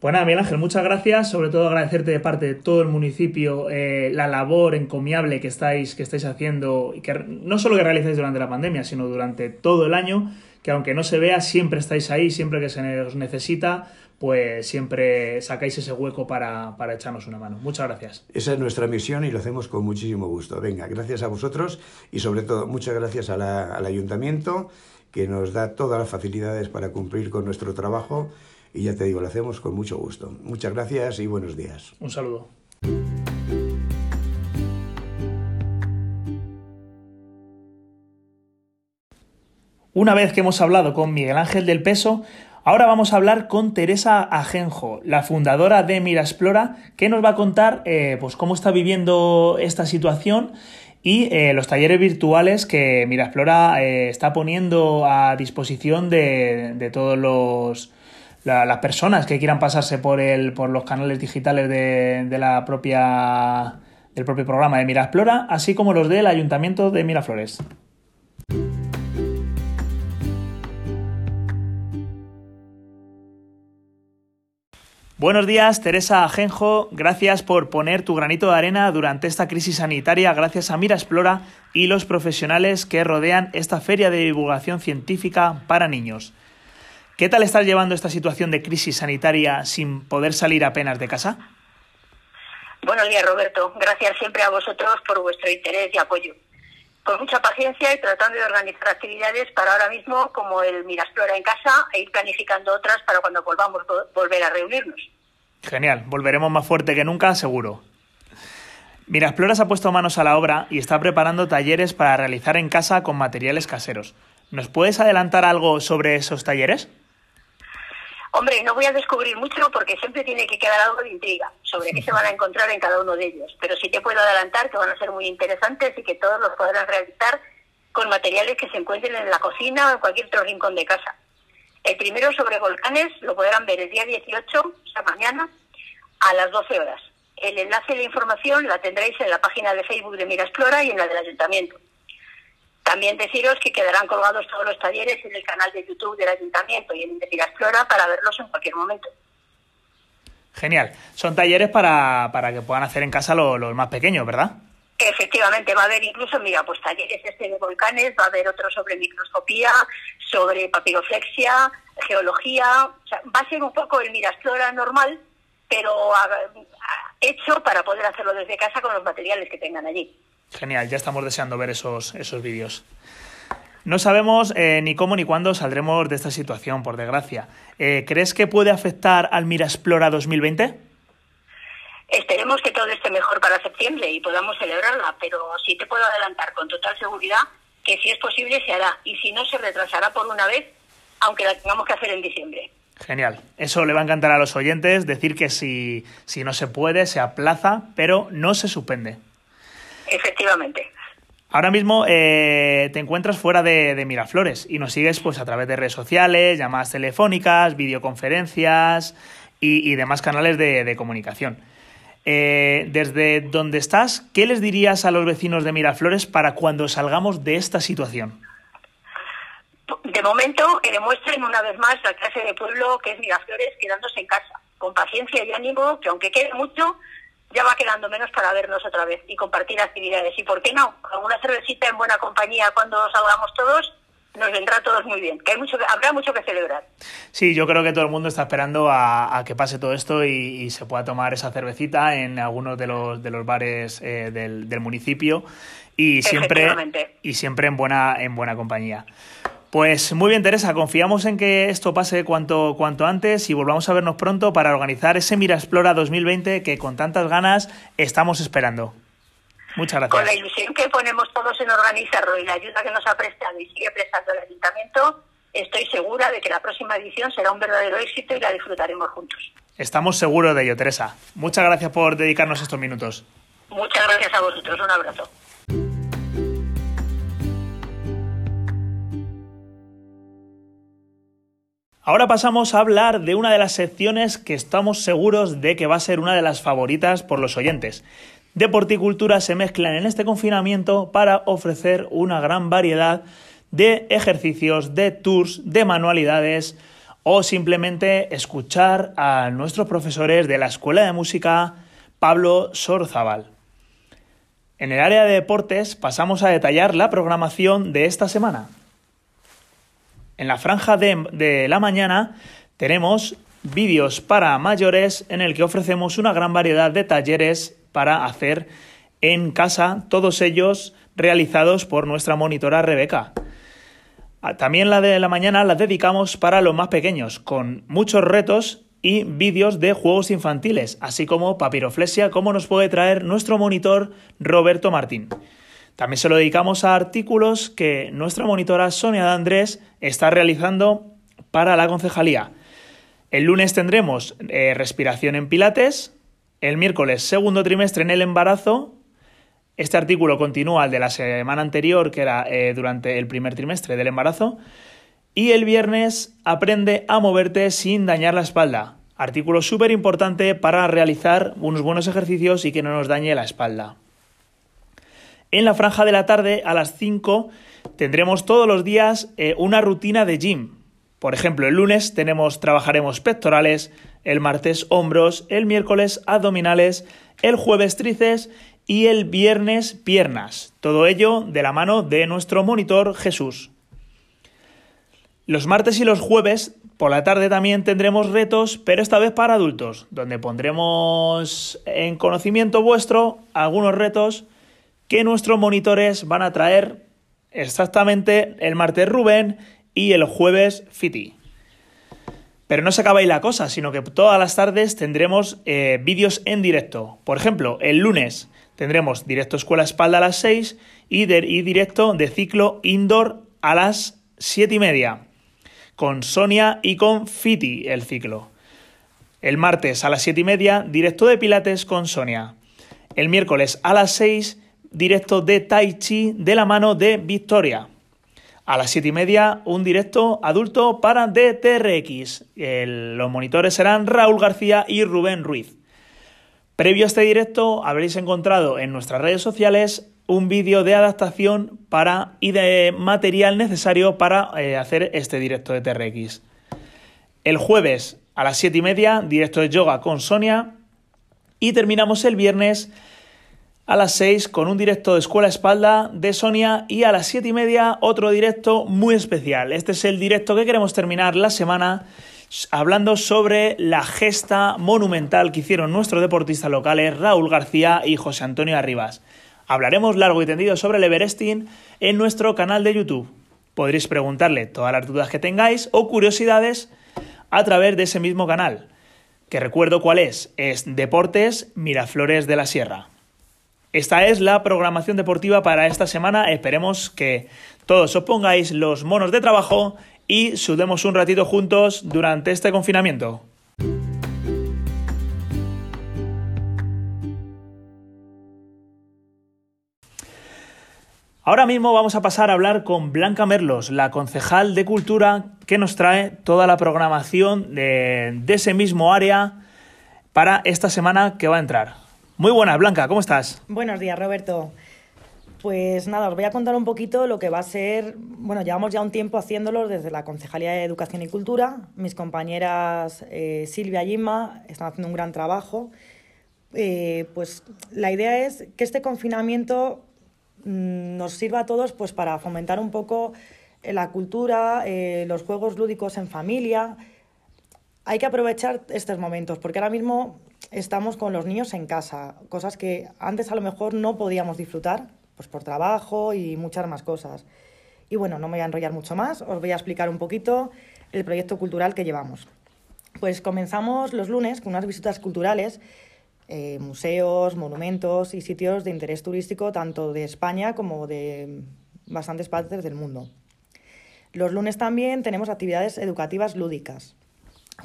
Pues nada, Miguel Ángel, muchas gracias. Sobre todo agradecerte de parte de todo el municipio eh, la labor encomiable que estáis, que estáis haciendo y que no solo que realizáis durante la pandemia, sino durante todo el año, que aunque no se vea, siempre estáis ahí, siempre que se os necesita, pues siempre sacáis ese hueco para, para echarnos una mano. Muchas gracias. Esa es nuestra misión y lo hacemos con muchísimo gusto. Venga, gracias a vosotros y sobre todo muchas gracias a la, al ayuntamiento que nos da todas las facilidades para cumplir con nuestro trabajo y ya te digo, lo hacemos con mucho gusto. Muchas gracias y buenos días. Un saludo. Una vez que hemos hablado con Miguel Ángel del Peso, ahora vamos a hablar con Teresa Ajenjo, la fundadora de Mirasplora, que nos va a contar eh, pues, cómo está viviendo esta situación y eh, los talleres virtuales que Mirasplora eh, está poniendo a disposición de todos los, la, las personas que quieran pasarse por el, por los canales digitales de, de la propia del propio programa de Miraexplora, así como los del Ayuntamiento de Miraflores. Buenos días, Teresa Ajenjo. Gracias por poner tu granito de arena durante esta crisis sanitaria gracias a Mira Explora y los profesionales que rodean esta feria de divulgación científica para niños. ¿Qué tal estás llevando esta situación de crisis sanitaria sin poder salir apenas de casa? Buenos días, Roberto. Gracias siempre a vosotros por vuestro interés y apoyo. Con mucha paciencia y tratando de organizar actividades para ahora mismo, como el Mirasplora en casa, e ir planificando otras para cuando volvamos volver a reunirnos. Genial, volveremos más fuerte que nunca, seguro. Mirasplora se ha puesto manos a la obra y está preparando talleres para realizar en casa con materiales caseros. ¿Nos puedes adelantar algo sobre esos talleres? Hombre, no voy a descubrir mucho porque siempre tiene que quedar algo de intriga sobre qué se van a encontrar en cada uno de ellos. Pero sí te puedo adelantar que van a ser muy interesantes y que todos los podrán realizar con materiales que se encuentren en la cocina o en cualquier otro rincón de casa. El primero sobre volcanes lo podrán ver el día 18, o mañana, a las 12 horas. El enlace de información la tendréis en la página de Facebook de Mirasplora y en la del Ayuntamiento. También deciros que quedarán colgados todos los talleres en el canal de YouTube del Ayuntamiento y en el de Mirasplora para verlos en cualquier momento. Genial. Son talleres para, para que puedan hacer en casa los, los, más pequeños, ¿verdad? Efectivamente, va a haber incluso, mira, pues talleres este de volcanes, va a haber otro sobre microscopía, sobre papiroflexia, geología. O sea, va a ser un poco el Mirasplora normal, pero hecho para poder hacerlo desde casa con los materiales que tengan allí. Genial, ya estamos deseando ver esos, esos vídeos. No sabemos eh, ni cómo ni cuándo saldremos de esta situación, por desgracia. Eh, ¿Crees que puede afectar al Mirasplora 2020? Esperemos que todo esté mejor para septiembre y podamos celebrarla, pero sí te puedo adelantar con total seguridad que si es posible se hará y si no se retrasará por una vez aunque la tengamos que hacer en diciembre. Genial. Eso le va a encantar a los oyentes, decir que si, si no se puede, se aplaza, pero no se suspende. Efectivamente. Ahora mismo eh, te encuentras fuera de, de, Miraflores y nos sigues pues a través de redes sociales, llamadas telefónicas, videoconferencias y, y demás canales de, de comunicación. Eh, desde donde estás, ¿qué les dirías a los vecinos de Miraflores para cuando salgamos de esta situación? De momento, que demuestren una vez más la clase de pueblo que es Miraflores quedándose en casa, con paciencia y ánimo, que aunque quede mucho, ya va quedando menos para vernos otra vez y compartir actividades. ¿Y por qué no? Alguna cervecita en buena compañía cuando salgamos todos nos vendrá a todos muy bien, que hay mucho, habrá mucho que celebrar. Sí, yo creo que todo el mundo está esperando a, a que pase todo esto y, y, se pueda tomar esa cervecita en algunos de los, de los bares eh, del, del, municipio y siempre, y siempre en buena, en buena compañía. Pues muy bien, Teresa, confiamos en que esto pase cuanto, cuanto antes y volvamos a vernos pronto para organizar ese Mira Explora 2020 que con tantas ganas estamos esperando. Muchas gracias. Con la ilusión que ponemos todos en organizarlo y la ayuda que nos ha prestado y sigue prestando el ayuntamiento, estoy segura de que la próxima edición será un verdadero éxito y la disfrutaremos juntos. Estamos seguros de ello, Teresa. Muchas gracias por dedicarnos estos minutos. Muchas gracias a vosotros. Un abrazo. Ahora pasamos a hablar de una de las secciones que estamos seguros de que va a ser una de las favoritas por los oyentes. Deporte cultura se mezclan en este confinamiento para ofrecer una gran variedad de ejercicios, de tours, de manualidades o simplemente escuchar a nuestros profesores de la Escuela de Música Pablo Sorzabal. En el área de deportes pasamos a detallar la programación de esta semana. En la franja de, la mañana tenemos vídeos para mayores en el que ofrecemos una gran variedad de talleres para hacer en casa, todos ellos realizados por nuestra monitora Rebeca. También la de la mañana la dedicamos para los más pequeños, con muchos retos y vídeos de juegos infantiles, así como papiroflexia, como nos puede traer nuestro monitor Roberto Martín. También se lo dedicamos a artículos que nuestra monitora Sonia de Andrés está realizando para la concejalía. El lunes tendremos eh, respiración en pilates, el miércoles segundo trimestre en el embarazo. Este artículo continúa al de la semana anterior, que era eh, durante el primer trimestre del embarazo. Y el viernes aprende a moverte sin dañar la espalda. Artículo súper importante para realizar unos buenos ejercicios y que no nos dañe la espalda. En la franja de la tarde, a las 5, tendremos todos los días eh, una rutina de gym. Por ejemplo, el lunes tenemos, trabajaremos pectorales, el martes hombros, el miércoles abdominales, el jueves tríceps y el viernes piernas. Todo ello de la mano de nuestro monitor Jesús. Los martes y los jueves por la tarde también tendremos retos, pero esta vez para adultos, donde pondremos en conocimiento vuestro algunos retos que nuestros monitores van a traer exactamente el martes Rubén y el jueves Fiti. Pero no se acaba ahí la cosa, sino que todas las tardes tendremos eh, vídeos en directo. Por ejemplo, el lunes tendremos directo Escuela Espalda a las 6 y, y directo de ciclo indoor a las 7 y media. Con Sonia y con Fiti el ciclo. El martes a las 7 y media, directo de Pilates con Sonia. El miércoles a las 6, directo de Tai Chi de la mano de Victoria. A las 7 y media, un directo adulto para DTRX. Los monitores serán Raúl García y Rubén Ruiz. Previo a este directo, habréis encontrado en nuestras redes sociales un vídeo de adaptación para, y de material necesario para eh, hacer este directo de TRX. El jueves a las 7 y media, directo de yoga con Sonia. Y terminamos el viernes a las 6 con un directo de Escuela Espalda de Sonia y a las 7 y media otro directo muy especial. Este es el directo que queremos terminar la semana hablando sobre la gesta monumental que hicieron nuestros deportistas locales Raúl García y José Antonio Arribas. Hablaremos largo y tendido sobre el Everesting en nuestro canal de YouTube. Podréis preguntarle todas las dudas que tengáis o curiosidades a través de ese mismo canal, que recuerdo cuál es, es Deportes Miraflores de la Sierra. Esta es la programación deportiva para esta semana. Esperemos que todos os pongáis los monos de trabajo y sudemos un ratito juntos durante este confinamiento. Ahora mismo vamos a pasar a hablar con Blanca Merlos, la concejal de Cultura, que nos trae toda la programación de, ese mismo área para esta semana que va a entrar. Muy buenas, Blanca, ¿cómo estás? Buenos días, Roberto. Pues nada, os voy a contar un poquito lo que va a ser, bueno, llevamos ya un tiempo haciéndolo desde la Concejalía de Educación y Cultura. Mis compañeras eh, Silvia y Inma están haciendo un gran trabajo. Eh, pues la idea es que este confinamiento Mm, nos sirva a todos pues para fomentar un poco eh, la cultura, los juegos lúdicos en familia. Hay que aprovechar estos momentos porque ahora mismo estamos con los niños en casa, cosas que antes a lo mejor no podíamos disfrutar, pues por trabajo y muchas más cosas. Y bueno, no me voy a enrollar mucho más, os voy a explicar un poquito el proyecto cultural que llevamos. Pues comenzamos los lunes con unas visitas culturales eh, museos, monumentos y sitios de interés turístico tanto de España como de bastantes partes del mundo. Los lunes también tenemos actividades educativas lúdicas,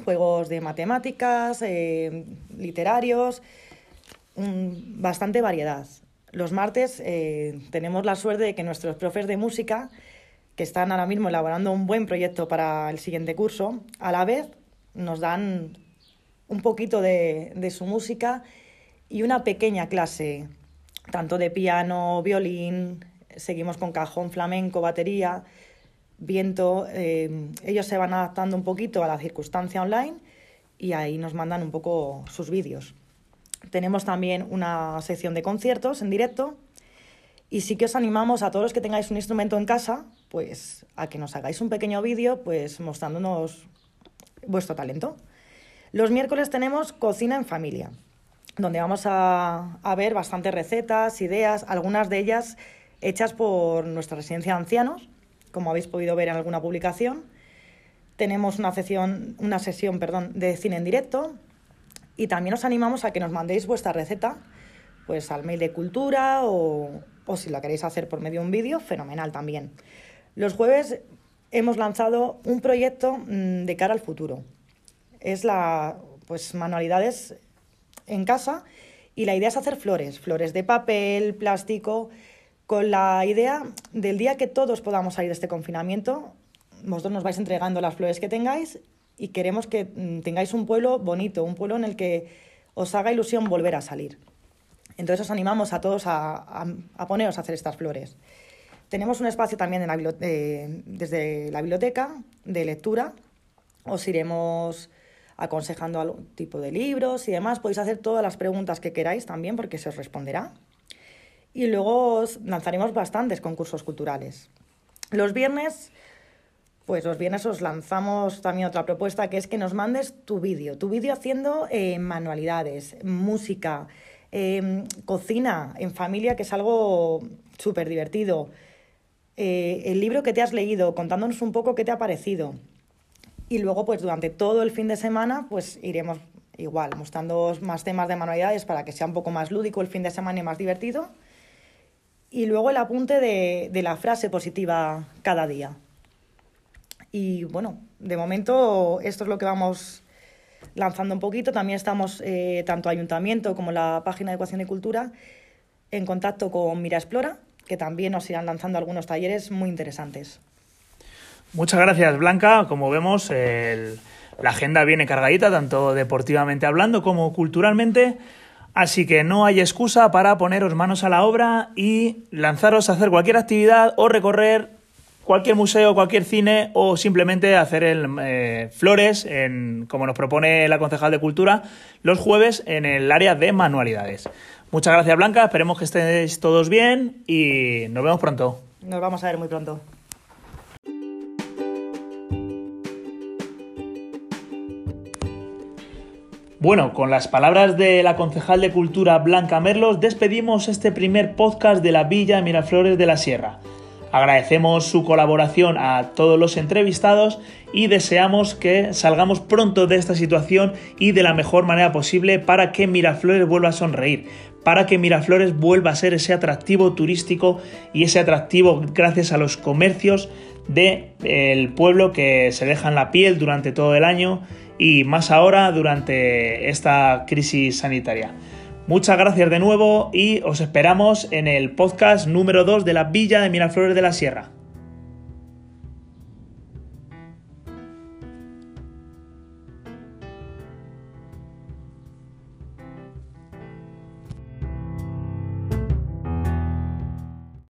juegos de matemáticas, eh, literarios, bastante variedad. Los martes eh, tenemos la suerte de que nuestros profes de música, que están ahora mismo elaborando un buen proyecto para el siguiente curso, a la vez nos dan un poquito de, de su música y una pequeña clase, tanto de piano, violín, seguimos con cajón, flamenco, batería, viento. Eh, ellos se van adaptando un poquito a la circunstancia online y ahí nos mandan un poco sus vídeos. Tenemos también una sección de conciertos en directo y sí que os animamos a todos los que tengáis un instrumento en casa, pues a que nos hagáis un pequeño vídeo, pues mostrándonos vuestro talento. Los miércoles tenemos cocina en familia, donde vamos a, ver bastantes recetas, ideas, algunas de ellas hechas por nuestra residencia de ancianos, como habéis podido ver en alguna publicación. Tenemos una sesión, una sesión perdón, de cine en directo y también os animamos a que nos mandéis vuestra receta pues al mail de cultura o, o si la queréis hacer por medio de un vídeo, fenomenal también. Los jueves hemos lanzado un proyecto mm, de cara al futuro es la, pues manualidades en casa y la idea es hacer flores, flores de papel, plástico, con la idea del día que todos podamos salir de este confinamiento, vosotros nos vais entregando las flores que tengáis y queremos que mm, tengáis un pueblo bonito, un pueblo en el que os haga ilusión volver a salir. Entonces os animamos a todos a, poneros a hacer estas flores. Tenemos un espacio también eh, desde la biblioteca de lectura. Os iremos aconsejando algún tipo de libros y demás. Podéis hacer todas las preguntas que queráis también porque se os responderá. Y luego lanzaremos bastantes concursos culturales. Los viernes, pues los viernes os lanzamos también otra propuesta que es que nos mandes tu vídeo, tu vídeo haciendo eh, manualidades, música, em, cocina en familia, que es algo súper divertido. Eh, el libro que te has leído, contándonos un poco qué te ha parecido. Y luego, pues durante todo el fin de semana, pues iremos igual, mostrando más temas de manualidades para que sea un poco más lúdico el fin de semana y más divertido. Y luego el apunte de, de la frase positiva cada día. Y bueno, de momento esto es lo que vamos lanzando un poquito. También estamos, eh, tanto Ayuntamiento como la página de Ecuación y Cultura, en contacto con Mira Explora, que también nos irán lanzando algunos talleres muy interesantes. Muchas gracias, Blanca. Como vemos, la agenda viene cargadita, tanto deportivamente hablando como culturalmente. Así que no hay excusa para poneros manos a la obra y lanzaros a hacer cualquier actividad o recorrer cualquier museo, cualquier cine o simplemente hacer el, eh, flores, en, como nos propone la concejal de Cultura, los jueves en el área de manualidades. Muchas gracias Blanca, esperemos que estéis todos bien y nos vemos pronto. Nos vamos a ver muy pronto. Bueno, con las palabras de la concejal de Cultura Blanca Merlos, despedimos este primer podcast de la Villa de Miraflores de la Sierra. Agradecemos su colaboración a todos los entrevistados y deseamos que salgamos pronto de esta situación y de la mejor manera posible para que Miraflores vuelva a sonreír, para que Miraflores vuelva a ser ese atractivo turístico y ese atractivo gracias a los comercios del pueblo que se dejan la piel durante todo el año y más ahora durante esta crisis sanitaria. Muchas gracias de nuevo y os esperamos en el podcast número 2 de la Villa de Miraflores de la Sierra.